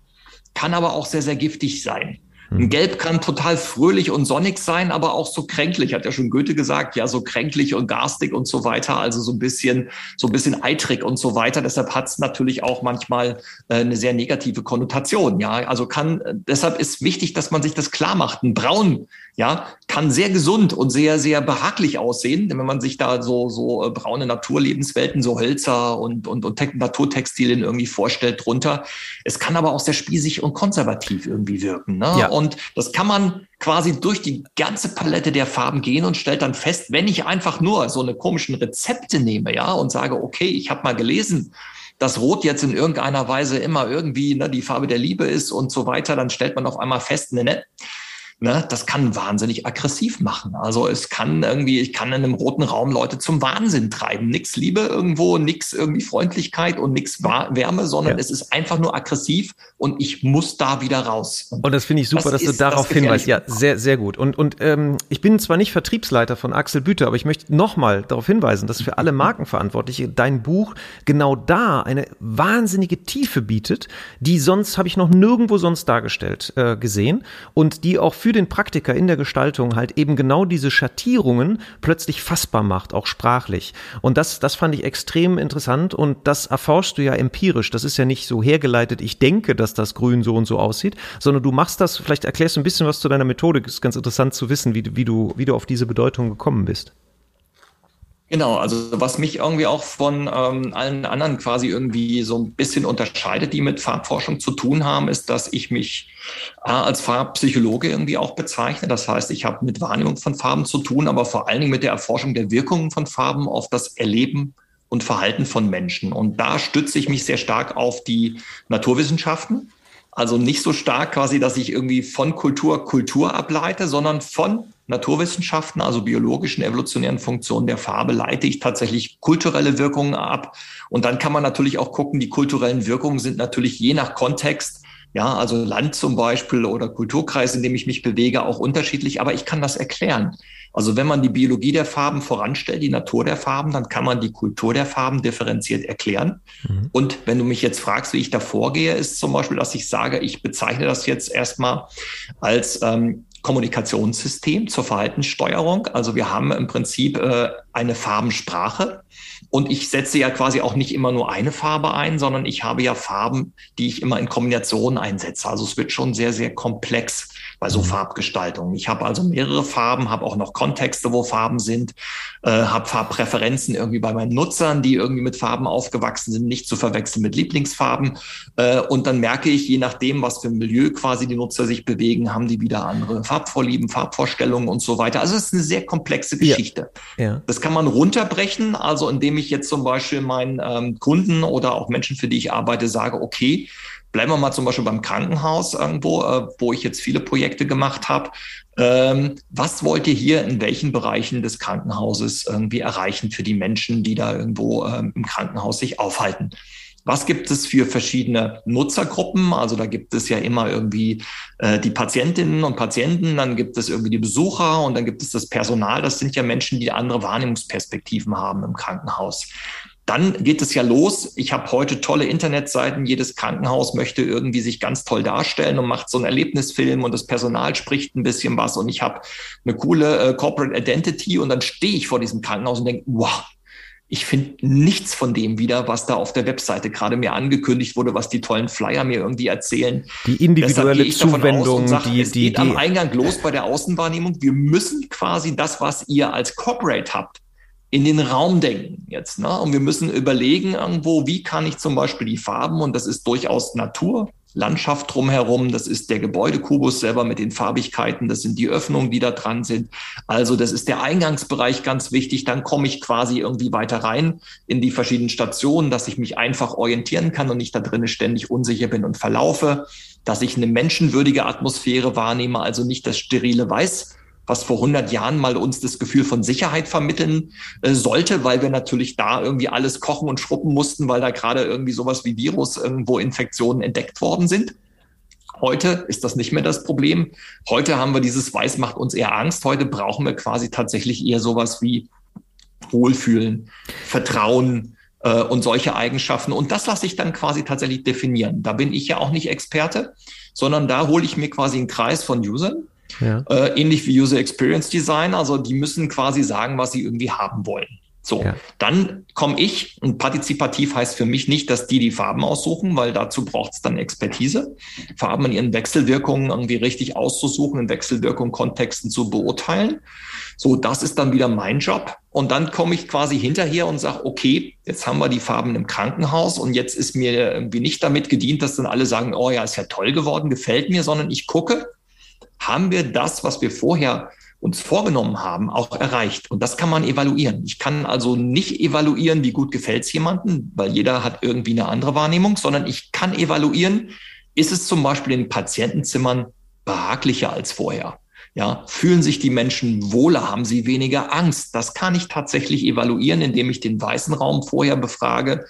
kann aber auch sehr, sehr giftig sein. Ein Gelb kann total fröhlich und sonnig sein, aber auch so kränklich, hat ja schon Goethe gesagt, ja, so kränklich und garstig und so weiter, also so ein bisschen, so ein bisschen eitrig und so weiter. Deshalb hat es natürlich auch manchmal äh, eine sehr negative Konnotation, ja. Also kann, deshalb ist wichtig, dass man sich das klar macht. Ein Braun, ja, kann sehr gesund und sehr, sehr behaglich aussehen. Denn wenn man sich da so, so äh, braune Naturlebenswelten, so Hölzer und, und, und Naturtextilien irgendwie vorstellt drunter. Es kann aber auch sehr spießig und konservativ irgendwie wirken. Ne? Ja. Und das kann man quasi durch die ganze Palette der Farben gehen und stellt dann fest, wenn ich einfach nur so eine komischen Rezepte nehme, ja, und sage, okay, ich habe mal gelesen, dass Rot jetzt in irgendeiner Weise immer irgendwie ne, die Farbe der Liebe ist und so weiter, dann stellt man auf einmal fest, ne, ne, ne, das kann wahnsinnig aggressiv machen. Also es kann irgendwie, ich kann in einem roten Raum Leute zum Wahnsinn treiben. Nix Liebe irgendwo, nix irgendwie Freundlichkeit und nix Wärme, sondern ja. es ist einfach nur aggressiv und ich muss da wieder raus.
Und, und das finde ich super, das dass du darauf das hinweist. Ja, sehr, sehr gut. Und, und ähm, ich bin zwar nicht Vertriebsleiter von Axel Büter, aber ich möchte nochmal darauf hinweisen, dass für alle Markenverantwortliche dein Buch genau da eine wahnsinnige Tiefe bietet, die sonst habe ich noch nirgendwo sonst dargestellt äh, gesehen und die auch für für den Praktiker in der Gestaltung halt eben genau diese Schattierungen plötzlich fassbar macht, auch sprachlich. Und das, das fand ich extrem interessant und das erforschst du ja empirisch. Das ist ja nicht so hergeleitet, ich denke, dass das Grün so und so aussieht, sondern du machst das, vielleicht erklärst du ein bisschen was zu deiner Methodik. Ist ganz interessant zu wissen, wie, wie, du, wie du auf diese Bedeutung gekommen bist.
Genau, also was mich irgendwie auch von ähm, allen anderen quasi irgendwie so ein bisschen unterscheidet, die mit Farbforschung zu tun haben, ist, dass ich mich äh, als Farbpsychologe irgendwie auch bezeichne. Das heißt, ich habe mit Wahrnehmung von Farben zu tun, aber vor allen Dingen mit der Erforschung der Wirkungen von Farben auf das Erleben und Verhalten von Menschen. Und da stütze ich mich sehr stark auf die Naturwissenschaften. Also nicht so stark quasi, dass ich irgendwie von Kultur Kultur ableite, sondern von Naturwissenschaften, also biologischen, evolutionären Funktionen der Farbe, leite ich tatsächlich kulturelle Wirkungen ab. Und dann kann man natürlich auch gucken, die kulturellen Wirkungen sind natürlich je nach Kontext, ja, also Land zum Beispiel oder Kulturkreis, in dem ich mich bewege, auch unterschiedlich, aber ich kann das erklären. Also wenn man die Biologie der Farben voranstellt, die Natur der Farben, dann kann man die Kultur der Farben differenziert erklären. Mhm. Und wenn du mich jetzt fragst, wie ich da vorgehe, ist zum Beispiel, dass ich sage, ich bezeichne das jetzt erstmal als ähm, Kommunikationssystem zur Verhaltenssteuerung. Also wir haben im Prinzip äh, eine Farbensprache und ich setze ja quasi auch nicht immer nur eine Farbe ein, sondern ich habe ja Farben, die ich immer in Kombination einsetze. Also es wird schon sehr, sehr komplex bei so mhm. Farbgestaltungen. Ich habe also mehrere Farben, habe auch noch Kontexte, wo Farben sind, äh, habe Farbpräferenzen irgendwie bei meinen Nutzern, die irgendwie mit Farben aufgewachsen sind, nicht zu verwechseln mit Lieblingsfarben. Äh, und dann merke ich, je nachdem, was für ein Milieu quasi die Nutzer sich bewegen, haben die wieder andere Farbvorlieben, Farbvorstellungen und so weiter. Also es ist eine sehr komplexe Geschichte. Ja. Ja. Das kann man runterbrechen, also indem ich jetzt zum Beispiel meinen ähm, Kunden oder auch Menschen, für die ich arbeite, sage, okay, Bleiben wir mal zum Beispiel beim Krankenhaus irgendwo, äh, wo ich jetzt viele Projekte gemacht habe. Ähm, was wollt ihr hier in welchen Bereichen des Krankenhauses irgendwie erreichen für die Menschen, die da irgendwo ähm, im Krankenhaus sich aufhalten? Was gibt es für verschiedene Nutzergruppen? Also da gibt es ja immer irgendwie äh, die Patientinnen und Patienten, dann gibt es irgendwie die Besucher und dann gibt es das Personal. Das sind ja Menschen, die andere Wahrnehmungsperspektiven haben im Krankenhaus. Dann geht es ja los. Ich habe heute tolle Internetseiten. Jedes Krankenhaus möchte irgendwie sich ganz toll darstellen und macht so einen Erlebnisfilm und das Personal spricht ein bisschen was und ich habe eine coole äh, Corporate Identity und dann stehe ich vor diesem Krankenhaus und denke, wow, ich finde nichts von dem wieder, was da auf der Webseite gerade mir angekündigt wurde, was die tollen Flyer mir irgendwie erzählen.
Die individuelle Zuwendung,
sag,
die,
es die, geht die, am Eingang los bei der Außenwahrnehmung. Wir müssen quasi das, was ihr als Corporate habt, in den Raum denken jetzt. Ne? Und wir müssen überlegen irgendwo, wie kann ich zum Beispiel die Farben, und das ist durchaus Natur, Landschaft drumherum, das ist der Gebäudekubus selber mit den Farbigkeiten, das sind die Öffnungen, die da dran sind. Also das ist der Eingangsbereich ganz wichtig. Dann komme ich quasi irgendwie weiter rein in die verschiedenen Stationen, dass ich mich einfach orientieren kann und nicht da drinnen ständig unsicher bin und verlaufe, dass ich eine menschenwürdige Atmosphäre wahrnehme, also nicht das sterile Weiß, was vor 100 Jahren mal uns das Gefühl von Sicherheit vermitteln äh, sollte, weil wir natürlich da irgendwie alles kochen und schruppen mussten, weil da gerade irgendwie sowas wie Virus irgendwo Infektionen entdeckt worden sind. Heute ist das nicht mehr das Problem. Heute haben wir dieses Weiß macht uns eher Angst. Heute brauchen wir quasi tatsächlich eher sowas wie Wohlfühlen, Vertrauen, äh, und solche Eigenschaften. Und das lasse ich dann quasi tatsächlich definieren. Da bin ich ja auch nicht Experte, sondern da hole ich mir quasi einen Kreis von Usern, ja. Äh, ähnlich wie User Experience Design. Also die müssen quasi sagen, was sie irgendwie haben wollen. So, ja. dann komme ich und partizipativ heißt für mich nicht, dass die die Farben aussuchen, weil dazu braucht es dann Expertise, Farben in ihren Wechselwirkungen irgendwie richtig auszusuchen, in Wechselwirkungen Kontexten zu beurteilen. So, das ist dann wieder mein Job. Und dann komme ich quasi hinterher und sage, okay, jetzt haben wir die Farben im Krankenhaus und jetzt ist mir irgendwie nicht damit gedient, dass dann alle sagen, oh ja, ist ja toll geworden, gefällt mir, sondern ich gucke, haben wir das, was wir vorher uns vorgenommen haben, auch erreicht. Und das kann man evaluieren. Ich kann also nicht evaluieren, wie gut gefällt es jemandem, weil jeder hat irgendwie eine andere Wahrnehmung, sondern ich kann evaluieren, ist es zum Beispiel in Patientenzimmern behaglicher als vorher? Ja, fühlen sich die Menschen wohler? Haben sie weniger Angst? Das kann ich tatsächlich evaluieren, indem ich den weißen Raum vorher befrage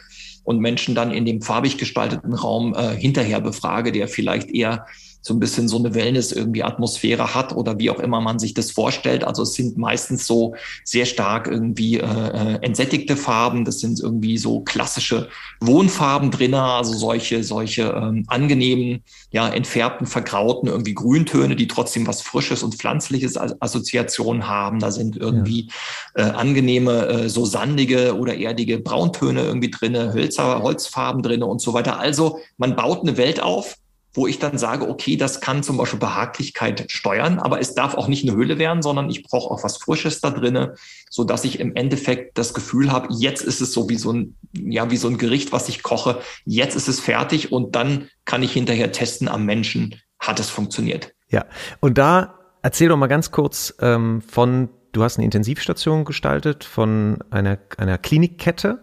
und Menschen dann in dem farbig gestalteten Raum äh, hinterher befrage, der vielleicht eher so ein bisschen so eine Wellness irgendwie Atmosphäre hat oder wie auch immer man sich das vorstellt. Also es sind meistens so sehr stark irgendwie äh, äh entsättigte Farben. Das sind irgendwie so klassische Wohnfarben drin, also solche solche ähm, angenehmen, ja entfärbten, vergrauten irgendwie Grüntöne, die trotzdem was Frisches und Pflanzliches als Assoziation haben. Da sind irgendwie ja. äh, angenehme äh, so sandige oder erdige Brauntöne irgendwie drinne, Hölzer, Holzfarben drinne und so weiter. Also man baut eine Welt auf wo ich dann sage, okay, das kann zum Beispiel Behaglichkeit steuern, aber es darf auch nicht eine Höhle werden, sondern ich brauche auch was Frisches da drinne, so dass ich im Endeffekt das Gefühl habe, jetzt ist es so wie so ein, ja, wie so ein Gericht, was ich koche, jetzt ist es fertig und dann kann ich hinterher testen am Menschen, hat es funktioniert.
Ja, und da erzähl doch mal ganz kurz ähm, von, du hast eine Intensivstation gestaltet von einer, einer Klinikkette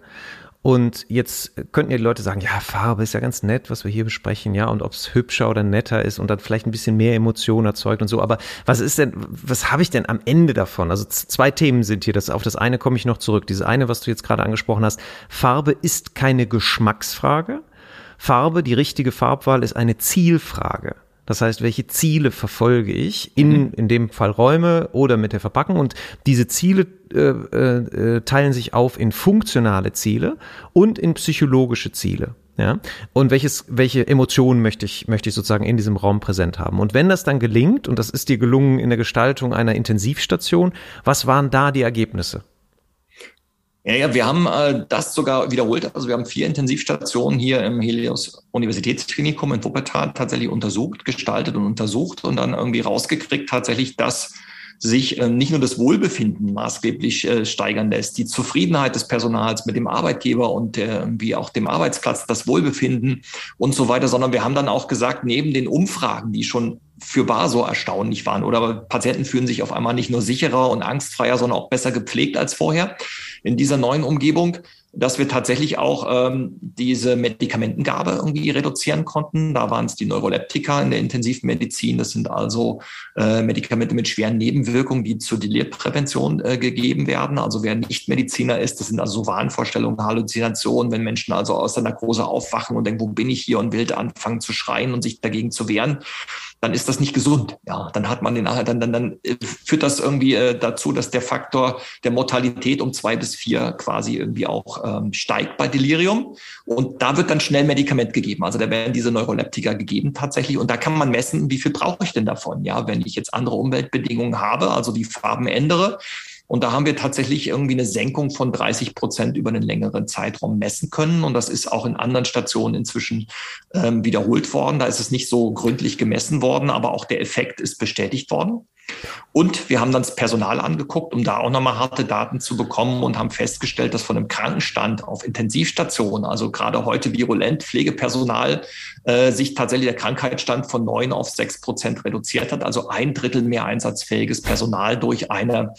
und jetzt könnten ja die Leute sagen, ja, Farbe ist ja ganz nett, was wir hier besprechen, ja, und ob es hübscher oder netter ist und dann vielleicht ein bisschen mehr Emotionen erzeugt und so. Aber was ist denn, was habe ich denn am Ende davon? Also zwei Themen sind hier. Das, auf das eine komme ich noch zurück. Diese eine, was du jetzt gerade angesprochen hast. Farbe ist keine Geschmacksfrage. Farbe, die richtige Farbwahl ist eine Zielfrage. Das heißt, welche Ziele verfolge ich in, mhm. in dem Fall Räume oder mit der Verpackung? Und diese Ziele äh, äh, teilen sich auf in funktionale Ziele und in psychologische Ziele. Ja, und welches, welche Emotionen möchte ich, möchte ich sozusagen in diesem Raum präsent haben? Und wenn das dann gelingt, und das ist dir gelungen in der Gestaltung einer Intensivstation, was waren da die Ergebnisse?
Ja, ja, wir haben äh, das sogar wiederholt. Also wir haben vier Intensivstationen hier im Helios Universitätsklinikum in Wuppertal tatsächlich untersucht, gestaltet und untersucht und dann irgendwie rausgekriegt tatsächlich, dass sich äh, nicht nur das Wohlbefinden maßgeblich äh, steigern lässt, die Zufriedenheit des Personals mit dem Arbeitgeber und äh, wie auch dem Arbeitsplatz, das Wohlbefinden und so weiter, sondern wir haben dann auch gesagt, neben den Umfragen, die schon für wahr so erstaunlich waren oder Patienten fühlen sich auf einmal nicht nur sicherer und angstfreier, sondern auch besser gepflegt als vorher in dieser neuen Umgebung, dass wir tatsächlich auch ähm, diese Medikamentengabe irgendwie reduzieren konnten. Da waren es die Neuroleptika in der Intensivmedizin. Das sind also äh, Medikamente mit schweren Nebenwirkungen, die zur Delirprävention äh, gegeben werden. Also wer nicht Mediziner ist, das sind also so Wahnvorstellungen, Halluzinationen, wenn Menschen also aus der Narkose aufwachen und denken, wo bin ich hier und wild anfangen zu schreien und sich dagegen zu wehren dann ist das nicht gesund. Ja, dann hat man den, dann, dann, dann äh, führt das irgendwie äh, dazu, dass der Faktor der Mortalität um zwei bis vier quasi irgendwie auch ähm, steigt bei Delirium. Und da wird dann schnell Medikament gegeben. Also da werden diese Neuroleptika gegeben tatsächlich. Und da kann man messen, wie viel brauche ich denn davon? Ja, wenn ich jetzt andere Umweltbedingungen habe, also die Farben ändere, und da haben wir tatsächlich irgendwie eine Senkung von 30 Prozent über einen längeren Zeitraum messen können. Und das ist auch in anderen Stationen inzwischen ähm, wiederholt worden. Da ist es nicht so gründlich gemessen worden, aber auch der Effekt ist bestätigt worden. Und wir haben dann das Personal angeguckt, um da auch nochmal harte Daten zu bekommen und haben festgestellt, dass von einem Krankenstand auf Intensivstationen, also gerade heute virulent Pflegepersonal, äh, sich tatsächlich der Krankheitsstand von neun auf sechs Prozent reduziert hat. Also ein Drittel mehr einsatzfähiges Personal durch eine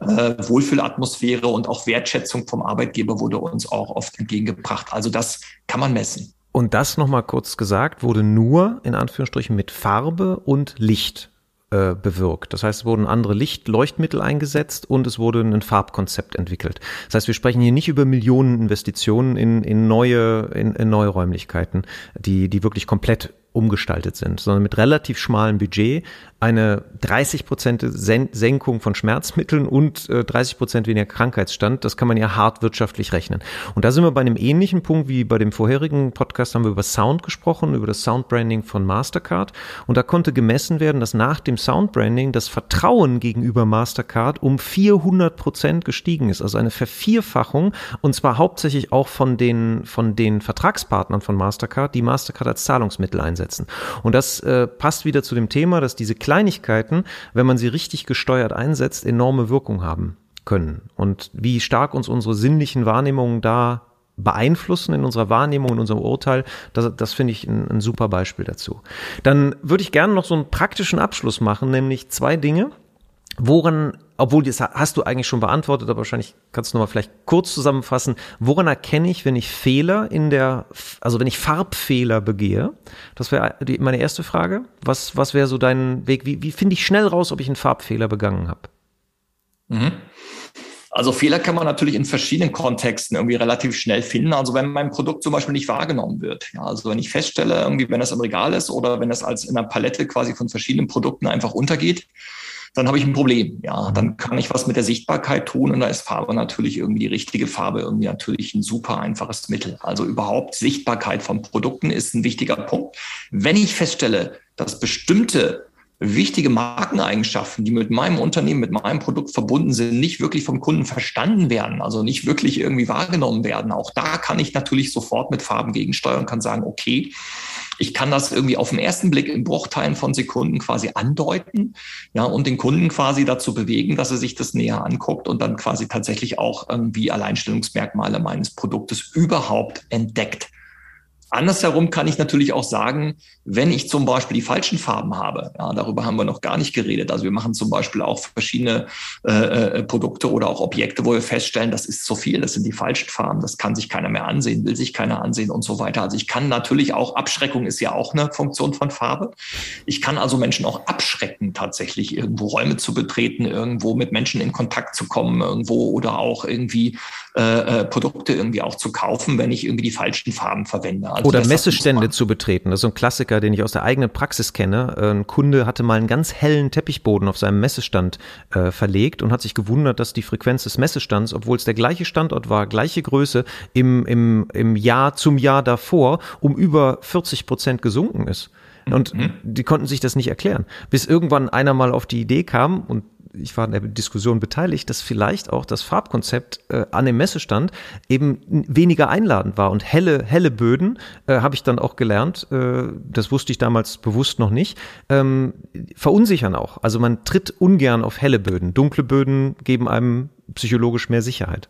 äh, Wohlfühlatmosphäre und auch Wertschätzung vom Arbeitgeber wurde uns auch oft entgegengebracht. Also das kann man messen.
Und das nochmal kurz gesagt, wurde nur in Anführungsstrichen mit Farbe und Licht äh, bewirkt. Das heißt, es wurden andere Lichtleuchtmittel eingesetzt und es wurde ein Farbkonzept entwickelt. Das heißt, wir sprechen hier nicht über Millionen Investitionen in, in neue, in, in neue Räumlichkeiten, die, die wirklich komplett umgestaltet sind, sondern mit relativ schmalem Budget eine 30 Prozent Senkung von Schmerzmitteln und 30 äh, Prozent weniger Krankheitsstand. Das kann man ja hart wirtschaftlich rechnen. Und da sind wir bei einem ähnlichen Punkt wie bei dem vorherigen Podcast haben wir über Sound gesprochen, über das Soundbranding von Mastercard. Und da konnte gemessen werden, dass nach dem Soundbranding das Vertrauen gegenüber Mastercard um 400 Prozent gestiegen ist. Also eine Vervierfachung und zwar hauptsächlich auch von den, von den Vertragspartnern von Mastercard, die Mastercard als Zahlungsmittel einsetzen. Und das äh, passt wieder zu dem Thema, dass diese Kleinigkeiten, wenn man sie richtig gesteuert einsetzt, enorme Wirkung haben können. Und wie stark uns unsere sinnlichen Wahrnehmungen da beeinflussen in unserer Wahrnehmung, in unserem Urteil, das, das finde ich ein, ein super Beispiel dazu. Dann würde ich gerne noch so einen praktischen Abschluss machen, nämlich zwei Dinge, Woran, obwohl das hast du eigentlich schon beantwortet, aber wahrscheinlich kannst du nochmal vielleicht kurz zusammenfassen, woran erkenne ich, wenn ich Fehler in der, also wenn ich Farbfehler begehe? Das wäre meine erste Frage. Was, was wäre so dein Weg? Wie, wie finde ich schnell raus, ob ich einen Farbfehler begangen habe?
Mhm. Also Fehler kann man natürlich in verschiedenen Kontexten irgendwie relativ schnell finden. Also wenn mein Produkt zum Beispiel nicht wahrgenommen wird. Ja, also wenn ich feststelle, irgendwie, wenn das im Regal ist oder wenn das als in einer Palette quasi von verschiedenen Produkten einfach untergeht, dann habe ich ein Problem. Ja, dann kann ich was mit der Sichtbarkeit tun und da ist Farbe natürlich irgendwie die richtige Farbe, irgendwie natürlich ein super einfaches Mittel. Also überhaupt Sichtbarkeit von Produkten ist ein wichtiger Punkt. Wenn ich feststelle, dass bestimmte wichtige Markeneigenschaften, die mit meinem Unternehmen, mit meinem Produkt verbunden sind, nicht wirklich vom Kunden verstanden werden, also nicht wirklich irgendwie wahrgenommen werden. Auch da kann ich natürlich sofort mit Farben gegensteuern und kann sagen, okay, ich kann das irgendwie auf den ersten Blick in Bruchteilen von Sekunden quasi andeuten, ja, und den Kunden quasi dazu bewegen, dass er sich das näher anguckt und dann quasi tatsächlich auch irgendwie Alleinstellungsmerkmale meines Produktes überhaupt entdeckt. Andersherum kann ich natürlich auch sagen, wenn ich zum Beispiel die falschen Farben habe, ja, darüber haben wir noch gar nicht geredet. Also wir machen zum Beispiel auch verschiedene äh, äh, Produkte oder auch Objekte, wo wir feststellen, das ist zu viel, das sind die falschen Farben, das kann sich keiner mehr ansehen, will sich keiner ansehen und so weiter. Also ich kann natürlich auch, Abschreckung ist ja auch eine Funktion von Farbe. Ich kann also Menschen auch abschrecken, tatsächlich irgendwo Räume zu betreten, irgendwo mit Menschen in Kontakt zu kommen, irgendwo oder auch irgendwie äh, äh Produkte irgendwie auch zu kaufen, wenn ich irgendwie die falschen Farben verwende.
Also Oder Messestände zu betreten. Das ist so ein Klassiker, den ich aus der eigenen Praxis kenne. Ein Kunde hatte mal einen ganz hellen Teppichboden auf seinem Messestand äh, verlegt und hat sich gewundert, dass die Frequenz des Messestands, obwohl es der gleiche Standort war, gleiche Größe, im, im, im Jahr zum Jahr davor um über 40 Prozent gesunken ist. Und mhm. die konnten sich das nicht erklären. Bis irgendwann einer mal auf die Idee kam, und ich war in der Diskussion beteiligt, dass vielleicht auch das Farbkonzept äh, an dem Messestand eben weniger einladend war. Und helle, helle Böden, äh, habe ich dann auch gelernt, äh, das wusste ich damals bewusst noch nicht, ähm, verunsichern auch. Also man tritt ungern auf helle Böden. Dunkle Böden geben einem psychologisch mehr Sicherheit.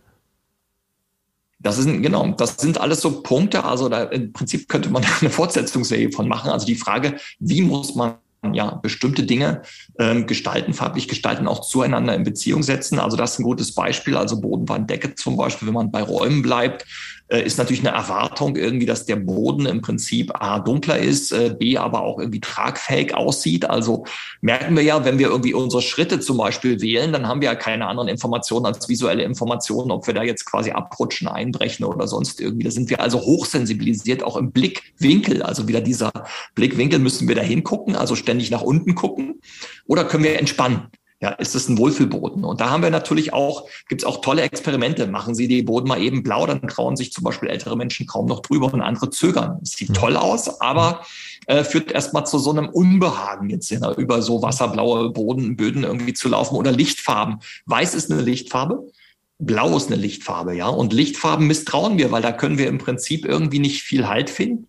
Das sind, genau, das sind alles so Punkte. Also da im Prinzip könnte man eine Fortsetzungsserie von machen. Also die Frage, wie muss man ja, bestimmte Dinge ähm, gestalten, farblich gestalten, auch zueinander in Beziehung setzen. Also das ist ein gutes Beispiel. Also Bodenwanddecke zum Beispiel, wenn man bei Räumen bleibt, äh, ist natürlich eine Erwartung irgendwie, dass der Boden im Prinzip A dunkler ist, äh, B aber auch irgendwie tragfähig aussieht. Also merken wir ja, wenn wir irgendwie unsere Schritte zum Beispiel wählen, dann haben wir ja keine anderen Informationen als visuelle Informationen, ob wir da jetzt quasi abrutschen, einbrechen oder sonst irgendwie. Da sind wir also hochsensibilisiert, auch im Blickwinkel. Also wieder dieser Blickwinkel müssen wir da hingucken, also ständig nach unten gucken. Oder können wir entspannen? Ja, ist es ein Wohlfühlboden? Und da haben wir natürlich auch, gibt es auch tolle Experimente. Machen Sie die Boden mal eben blau, dann trauen sich zum Beispiel ältere Menschen kaum noch drüber und andere zögern. Es sieht mhm. toll aus, aber äh, führt erstmal zu so einem Unbehagen jetzt ja, über so wasserblaue Bodenböden irgendwie zu laufen oder Lichtfarben. Weiß ist eine Lichtfarbe. Blau ist eine Lichtfarbe, ja. Und Lichtfarben misstrauen wir, weil da können wir im Prinzip irgendwie nicht viel Halt finden.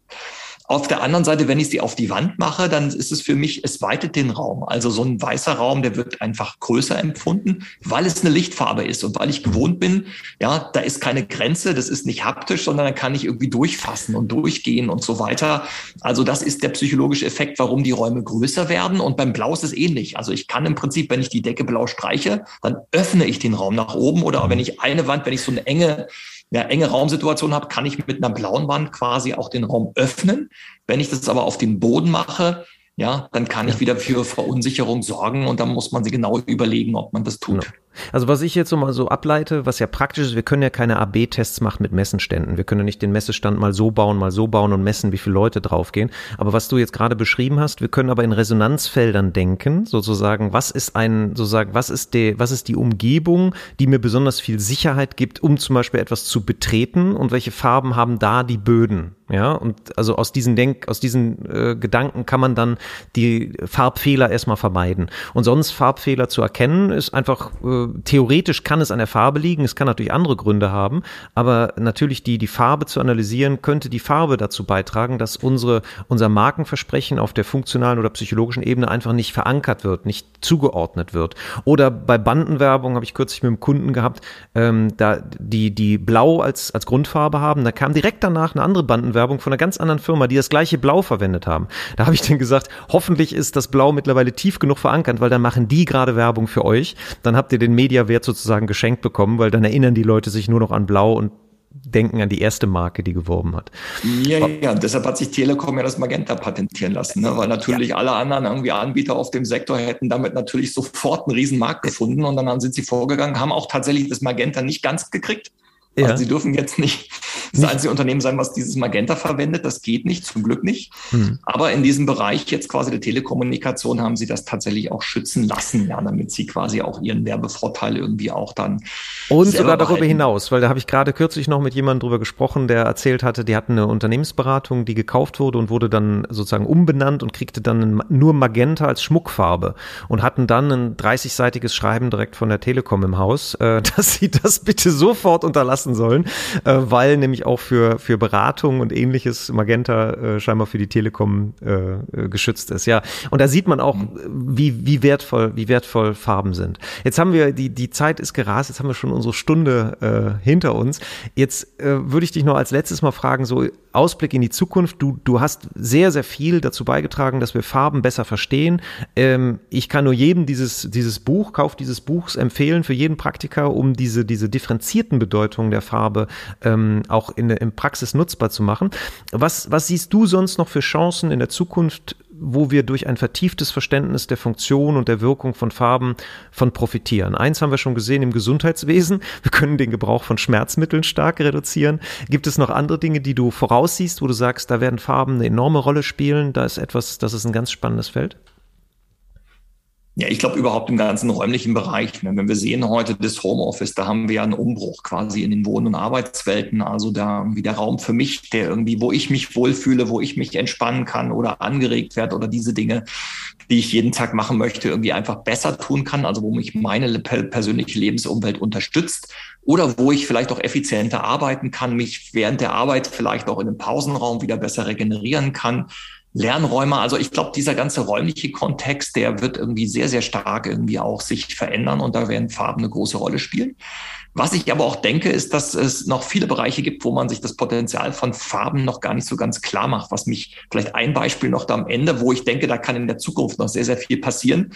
Auf der anderen Seite, wenn ich sie auf die Wand mache, dann ist es für mich, es weitet den Raum. Also so ein weißer Raum, der wird einfach größer empfunden, weil es eine Lichtfarbe ist und weil ich gewohnt bin, ja, da ist keine Grenze, das ist nicht haptisch, sondern da kann ich irgendwie durchfassen und durchgehen und so weiter. Also das ist der psychologische Effekt, warum die Räume größer werden. Und beim Blau ist es ähnlich. Also ich kann im Prinzip, wenn ich die Decke blau streiche, dann öffne ich den Raum nach oben oder wenn ich eine Wand, wenn ich so eine enge ja, enge Raumsituation habe, kann ich mit einer blauen Wand quasi auch den Raum öffnen. Wenn ich das aber auf den Boden mache, ja, dann kann ich wieder für Verunsicherung sorgen und dann muss man sich genau überlegen, ob man das tut. Genau.
Also was ich jetzt so mal so ableite, was ja praktisch ist, wir können ja keine AB-Tests machen mit Messenständen. Wir können ja nicht den Messestand mal so bauen, mal so bauen und messen, wie viele Leute draufgehen. Aber was du jetzt gerade beschrieben hast, wir können aber in Resonanzfeldern denken, sozusagen, was ist ein, sozusagen, was ist die, was ist die Umgebung, die mir besonders viel Sicherheit gibt, um zum Beispiel etwas zu betreten und welche Farben haben da die Böden? Ja, und also aus diesen Denk, aus diesen äh, Gedanken kann man dann die Farbfehler erstmal vermeiden. Und sonst Farbfehler zu erkennen, ist einfach äh, theoretisch kann es an der Farbe liegen, es kann natürlich andere Gründe haben, aber natürlich die, die Farbe zu analysieren, könnte die Farbe dazu beitragen, dass unsere, unser Markenversprechen auf der funktionalen oder psychologischen Ebene einfach nicht verankert wird, nicht zugeordnet wird. Oder bei Bandenwerbung habe ich kürzlich mit einem Kunden gehabt, ähm, da die, die Blau als, als Grundfarbe haben, da kam direkt danach eine andere Bandenwerbung von einer ganz anderen Firma, die das gleiche Blau verwendet haben. Da habe ich dann gesagt, hoffentlich ist das Blau mittlerweile tief genug verankert, weil dann machen die gerade Werbung für euch. Dann habt ihr den Mediawert sozusagen geschenkt bekommen, weil dann erinnern die Leute sich nur noch an Blau und denken an die erste Marke, die geworben hat.
Ja, ja, deshalb hat sich Telekom ja das Magenta patentieren lassen, ne? weil natürlich ja. alle anderen irgendwie Anbieter auf dem Sektor hätten damit natürlich sofort einen riesen Markt gefunden und dann sind sie vorgegangen, haben auch tatsächlich das Magenta nicht ganz gekriegt. Ja. Also sie dürfen jetzt nicht das einzige Unternehmen sein, was dieses Magenta verwendet. Das geht nicht, zum Glück nicht. Hm. Aber in diesem Bereich jetzt quasi der Telekommunikation haben sie das tatsächlich auch schützen lassen, ja, damit sie quasi auch ihren Werbevorteil irgendwie auch dann.
Und sogar darüber behalten. hinaus, weil da habe ich gerade kürzlich noch mit jemandem drüber gesprochen, der erzählt hatte, die hatten eine Unternehmensberatung, die gekauft wurde und wurde dann sozusagen umbenannt und kriegte dann nur Magenta als Schmuckfarbe und hatten dann ein 30-seitiges Schreiben direkt von der Telekom im Haus, äh, dass sie das bitte sofort unterlassen lassen sollen, äh, weil nämlich auch für, für Beratung und ähnliches Magenta äh, scheinbar für die Telekom äh, äh, geschützt ist. Ja, und da sieht man auch, wie, wie wertvoll, wie wertvoll Farben sind. Jetzt haben wir, die, die Zeit ist gerast, jetzt haben wir schon unsere Stunde äh, hinter uns. Jetzt äh, würde ich dich noch als letztes mal fragen, so Ausblick in die Zukunft. Du, du hast sehr, sehr viel dazu beigetragen, dass wir Farben besser verstehen. Ähm, ich kann nur jedem dieses, dieses Buch, Kauf dieses Buchs empfehlen, für jeden Praktiker, um diese, diese differenzierten Bedeutungen der Farbe ähm, auch in, in Praxis nutzbar zu machen. Was, was siehst du sonst noch für Chancen in der Zukunft, wo wir durch ein vertieftes Verständnis der Funktion und der Wirkung von Farben von profitieren. Eins haben wir schon gesehen im Gesundheitswesen. Wir können den Gebrauch von Schmerzmitteln stark reduzieren. Gibt es noch andere Dinge, die du voraussiehst, wo du sagst, da werden Farben eine enorme Rolle spielen? Da ist etwas, das ist ein ganz spannendes Feld?
Ja, ich glaube überhaupt im ganzen räumlichen Bereich. Ne? Wenn wir sehen heute das Homeoffice, da haben wir ja einen Umbruch quasi in den Wohn- und Arbeitswelten. Also da irgendwie der Raum für mich, der irgendwie, wo ich mich wohlfühle, wo ich mich entspannen kann oder angeregt werde oder diese Dinge, die ich jeden Tag machen möchte, irgendwie einfach besser tun kann. Also wo mich meine persönliche Lebensumwelt unterstützt oder wo ich vielleicht auch effizienter arbeiten kann, mich während der Arbeit vielleicht auch in einem Pausenraum wieder besser regenerieren kann Lernräume. Also ich glaube, dieser ganze räumliche Kontext, der wird irgendwie sehr, sehr stark irgendwie auch sich verändern und da werden Farben eine große Rolle spielen. Was ich aber auch denke, ist, dass es noch viele Bereiche gibt, wo man sich das Potenzial von Farben noch gar nicht so ganz klar macht. Was mich vielleicht ein Beispiel noch da am Ende, wo ich denke, da kann in der Zukunft noch sehr, sehr viel passieren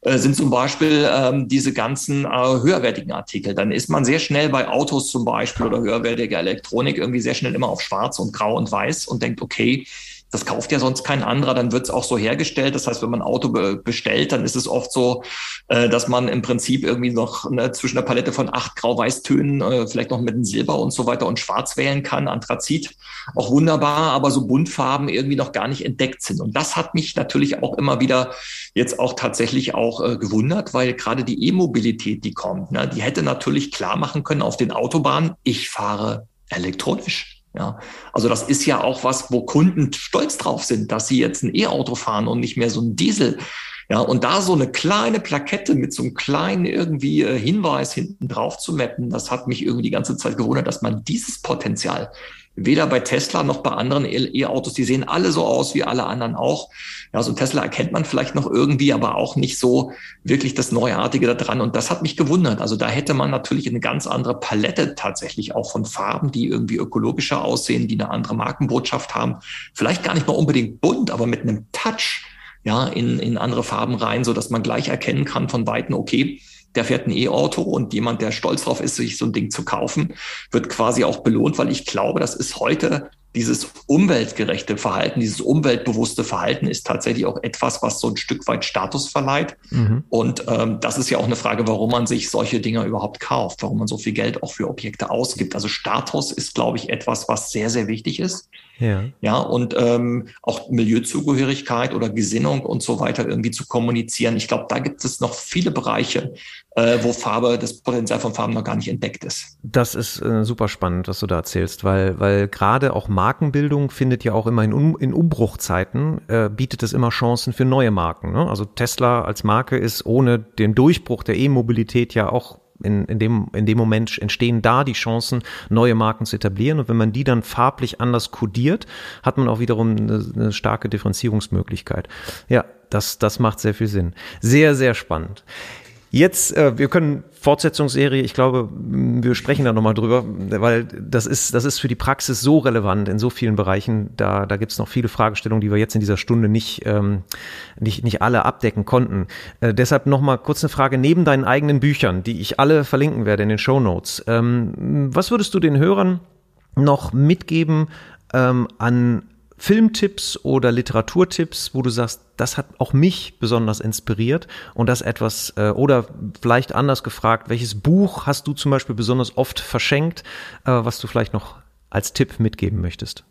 äh, sind zum Beispiel ähm, diese ganzen äh, höherwertigen Artikel. Dann ist man sehr schnell bei Autos zum Beispiel oder höherwertiger Elektronik irgendwie sehr schnell immer auf Schwarz und Grau und Weiß und denkt, okay, das kauft ja sonst kein anderer, dann wird es auch so hergestellt. Das heißt, wenn man ein Auto be bestellt, dann ist es oft so, äh, dass man im Prinzip irgendwie noch ne, zwischen der Palette von acht Grau-Weiß-Tönen, äh, vielleicht noch mit einem Silber und so weiter und Schwarz wählen kann. Anthrazit auch wunderbar, aber so Buntfarben irgendwie noch gar nicht entdeckt sind. Und das hat mich natürlich auch immer wieder jetzt auch tatsächlich auch äh, gewundert, weil gerade die E-Mobilität, die kommt, ne, die hätte natürlich klar machen können auf den Autobahnen, ich fahre elektronisch. Ja, also das ist ja auch was, wo Kunden stolz drauf sind, dass sie jetzt ein E-Auto fahren und nicht mehr so ein Diesel. Ja, und da so eine kleine Plakette mit so einem kleinen irgendwie äh, Hinweis hinten drauf zu mappen, das hat mich irgendwie die ganze Zeit gewundert, dass man dieses Potenzial Weder bei Tesla noch bei anderen E-Autos. Die sehen alle so aus wie alle anderen auch. Ja, so Tesla erkennt man vielleicht noch irgendwie, aber auch nicht so wirklich das Neuartige da dran. Und das hat mich gewundert. Also da hätte man natürlich eine ganz andere Palette tatsächlich auch von Farben, die irgendwie ökologischer aussehen, die eine andere Markenbotschaft haben. Vielleicht gar nicht mal unbedingt bunt, aber mit einem Touch ja, in, in andere Farben rein, so dass man gleich erkennen kann von Weitem, okay, der fährt ein E-Auto und jemand, der stolz drauf ist, sich so ein Ding zu kaufen, wird quasi auch belohnt, weil ich glaube, das ist heute dieses umweltgerechte Verhalten, dieses umweltbewusste Verhalten ist tatsächlich auch etwas, was so ein Stück weit Status verleiht. Mhm. Und ähm, das ist ja auch eine Frage, warum man sich solche Dinge überhaupt kauft, warum man so viel Geld auch für Objekte ausgibt. Also Status ist, glaube ich, etwas, was sehr, sehr wichtig ist. Ja. Ja, und ähm, auch Milieuzugehörigkeit oder Gesinnung und so weiter irgendwie zu kommunizieren. Ich glaube, da gibt es noch viele Bereiche, äh, wo Farbe, das Potenzial von Farben noch gar nicht entdeckt ist.
Das ist äh, super spannend, was du da erzählst, weil, weil gerade auch Markenbildung findet ja auch immer in, um, in Umbruchzeiten, äh, bietet es immer Chancen für neue Marken. Ne? Also Tesla als Marke ist ohne den Durchbruch der E-Mobilität ja auch in, in, dem, in dem Moment entstehen da die Chancen, neue Marken zu etablieren. Und wenn man die dann farblich anders kodiert, hat man auch wiederum eine, eine starke Differenzierungsmöglichkeit. Ja, das, das macht sehr viel Sinn. Sehr, sehr spannend. Jetzt, äh, wir können Fortsetzungsserie, ich glaube, wir sprechen da nochmal drüber, weil das ist, das ist für die Praxis so relevant in so vielen Bereichen. Da, da gibt es noch viele Fragestellungen, die wir jetzt in dieser Stunde nicht, ähm, nicht, nicht alle abdecken konnten. Äh, deshalb nochmal kurz eine Frage, neben deinen eigenen Büchern, die ich alle verlinken werde in den Show Notes, ähm, was würdest du den Hörern noch mitgeben ähm, an Filmtipps oder Literaturtipps, wo du sagst, das hat auch mich besonders inspiriert und das etwas, äh, oder vielleicht anders gefragt, welches Buch hast du zum Beispiel besonders oft verschenkt, äh, was du vielleicht noch als Tipp mitgeben möchtest?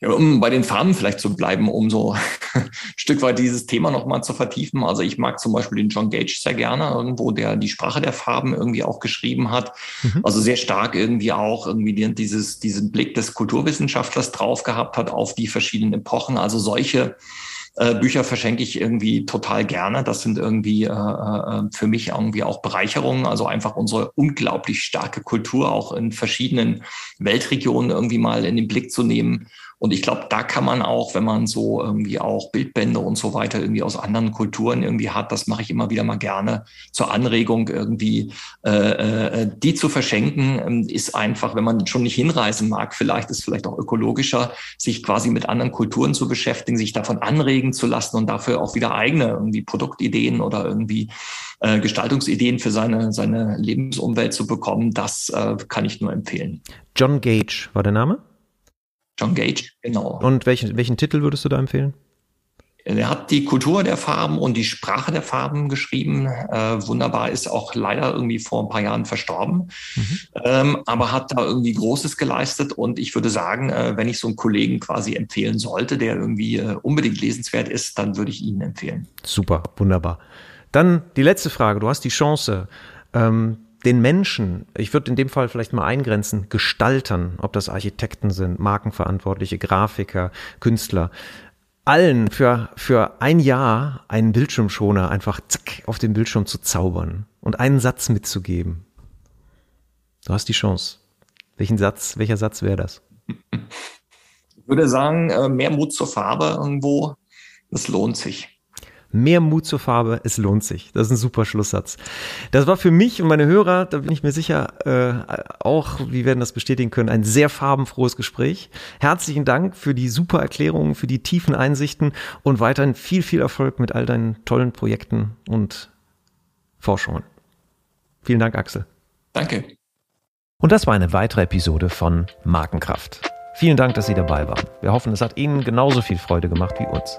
Ja, um bei den Farben vielleicht zu bleiben, um so ein Stück weit dieses Thema nochmal zu vertiefen. Also ich mag zum Beispiel den John Gage sehr gerne, irgendwo, der die Sprache der Farben irgendwie auch geschrieben hat. Mhm. Also sehr stark irgendwie auch irgendwie dieses, diesen Blick des Kulturwissenschaftlers drauf gehabt hat auf die verschiedenen Epochen. Also solche äh, Bücher verschenke ich irgendwie total gerne. Das sind irgendwie äh, äh, für mich irgendwie auch Bereicherungen. Also einfach unsere unglaublich starke Kultur auch in verschiedenen Weltregionen irgendwie mal in den Blick zu nehmen und ich glaube, da kann man auch, wenn man so irgendwie auch Bildbände und so weiter irgendwie aus anderen Kulturen irgendwie hat, das mache ich immer wieder mal gerne zur Anregung irgendwie, äh, äh, die zu verschenken, ähm, ist einfach, wenn man schon nicht hinreisen mag, vielleicht ist vielleicht auch ökologischer, sich quasi mit anderen Kulturen zu beschäftigen, sich davon anregen zu lassen und dafür auch wieder eigene irgendwie Produktideen oder irgendwie äh, Gestaltungsideen für seine, seine Lebensumwelt zu bekommen. Das äh, kann ich nur empfehlen.
John Gage war der Name?
John Gage, genau.
Und welchen, welchen Titel würdest du da empfehlen?
Er hat die Kultur der Farben und die Sprache der Farben geschrieben. Äh, wunderbar, ist auch leider irgendwie vor ein paar Jahren verstorben, mhm. ähm, aber hat da irgendwie Großes geleistet. Und ich würde sagen, äh, wenn ich so einen Kollegen quasi empfehlen sollte, der irgendwie äh, unbedingt lesenswert ist, dann würde ich ihn empfehlen.
Super, wunderbar. Dann die letzte Frage. Du hast die Chance, ähm, den Menschen, ich würde in dem Fall vielleicht mal eingrenzen, Gestaltern, ob das Architekten sind, Markenverantwortliche, Grafiker, Künstler, allen für, für ein Jahr einen Bildschirmschoner einfach zack auf den Bildschirm zu zaubern und einen Satz mitzugeben. Du hast die Chance. Welchen Satz, welcher Satz wäre das?
Ich würde sagen, äh, mehr Mut zur Farbe irgendwo. Das lohnt sich.
Mehr Mut zur Farbe, es lohnt sich. Das ist ein super Schlusssatz. Das war für mich und meine Hörer, da bin ich mir sicher, äh, auch, wie werden das bestätigen können, ein sehr farbenfrohes Gespräch. Herzlichen Dank für die super Erklärungen, für die tiefen Einsichten und weiterhin viel, viel Erfolg mit all deinen tollen Projekten und Forschungen. Vielen Dank, Axel.
Danke.
Und das war eine weitere Episode von Markenkraft. Vielen Dank, dass Sie dabei waren. Wir hoffen, es hat Ihnen genauso viel Freude gemacht wie uns.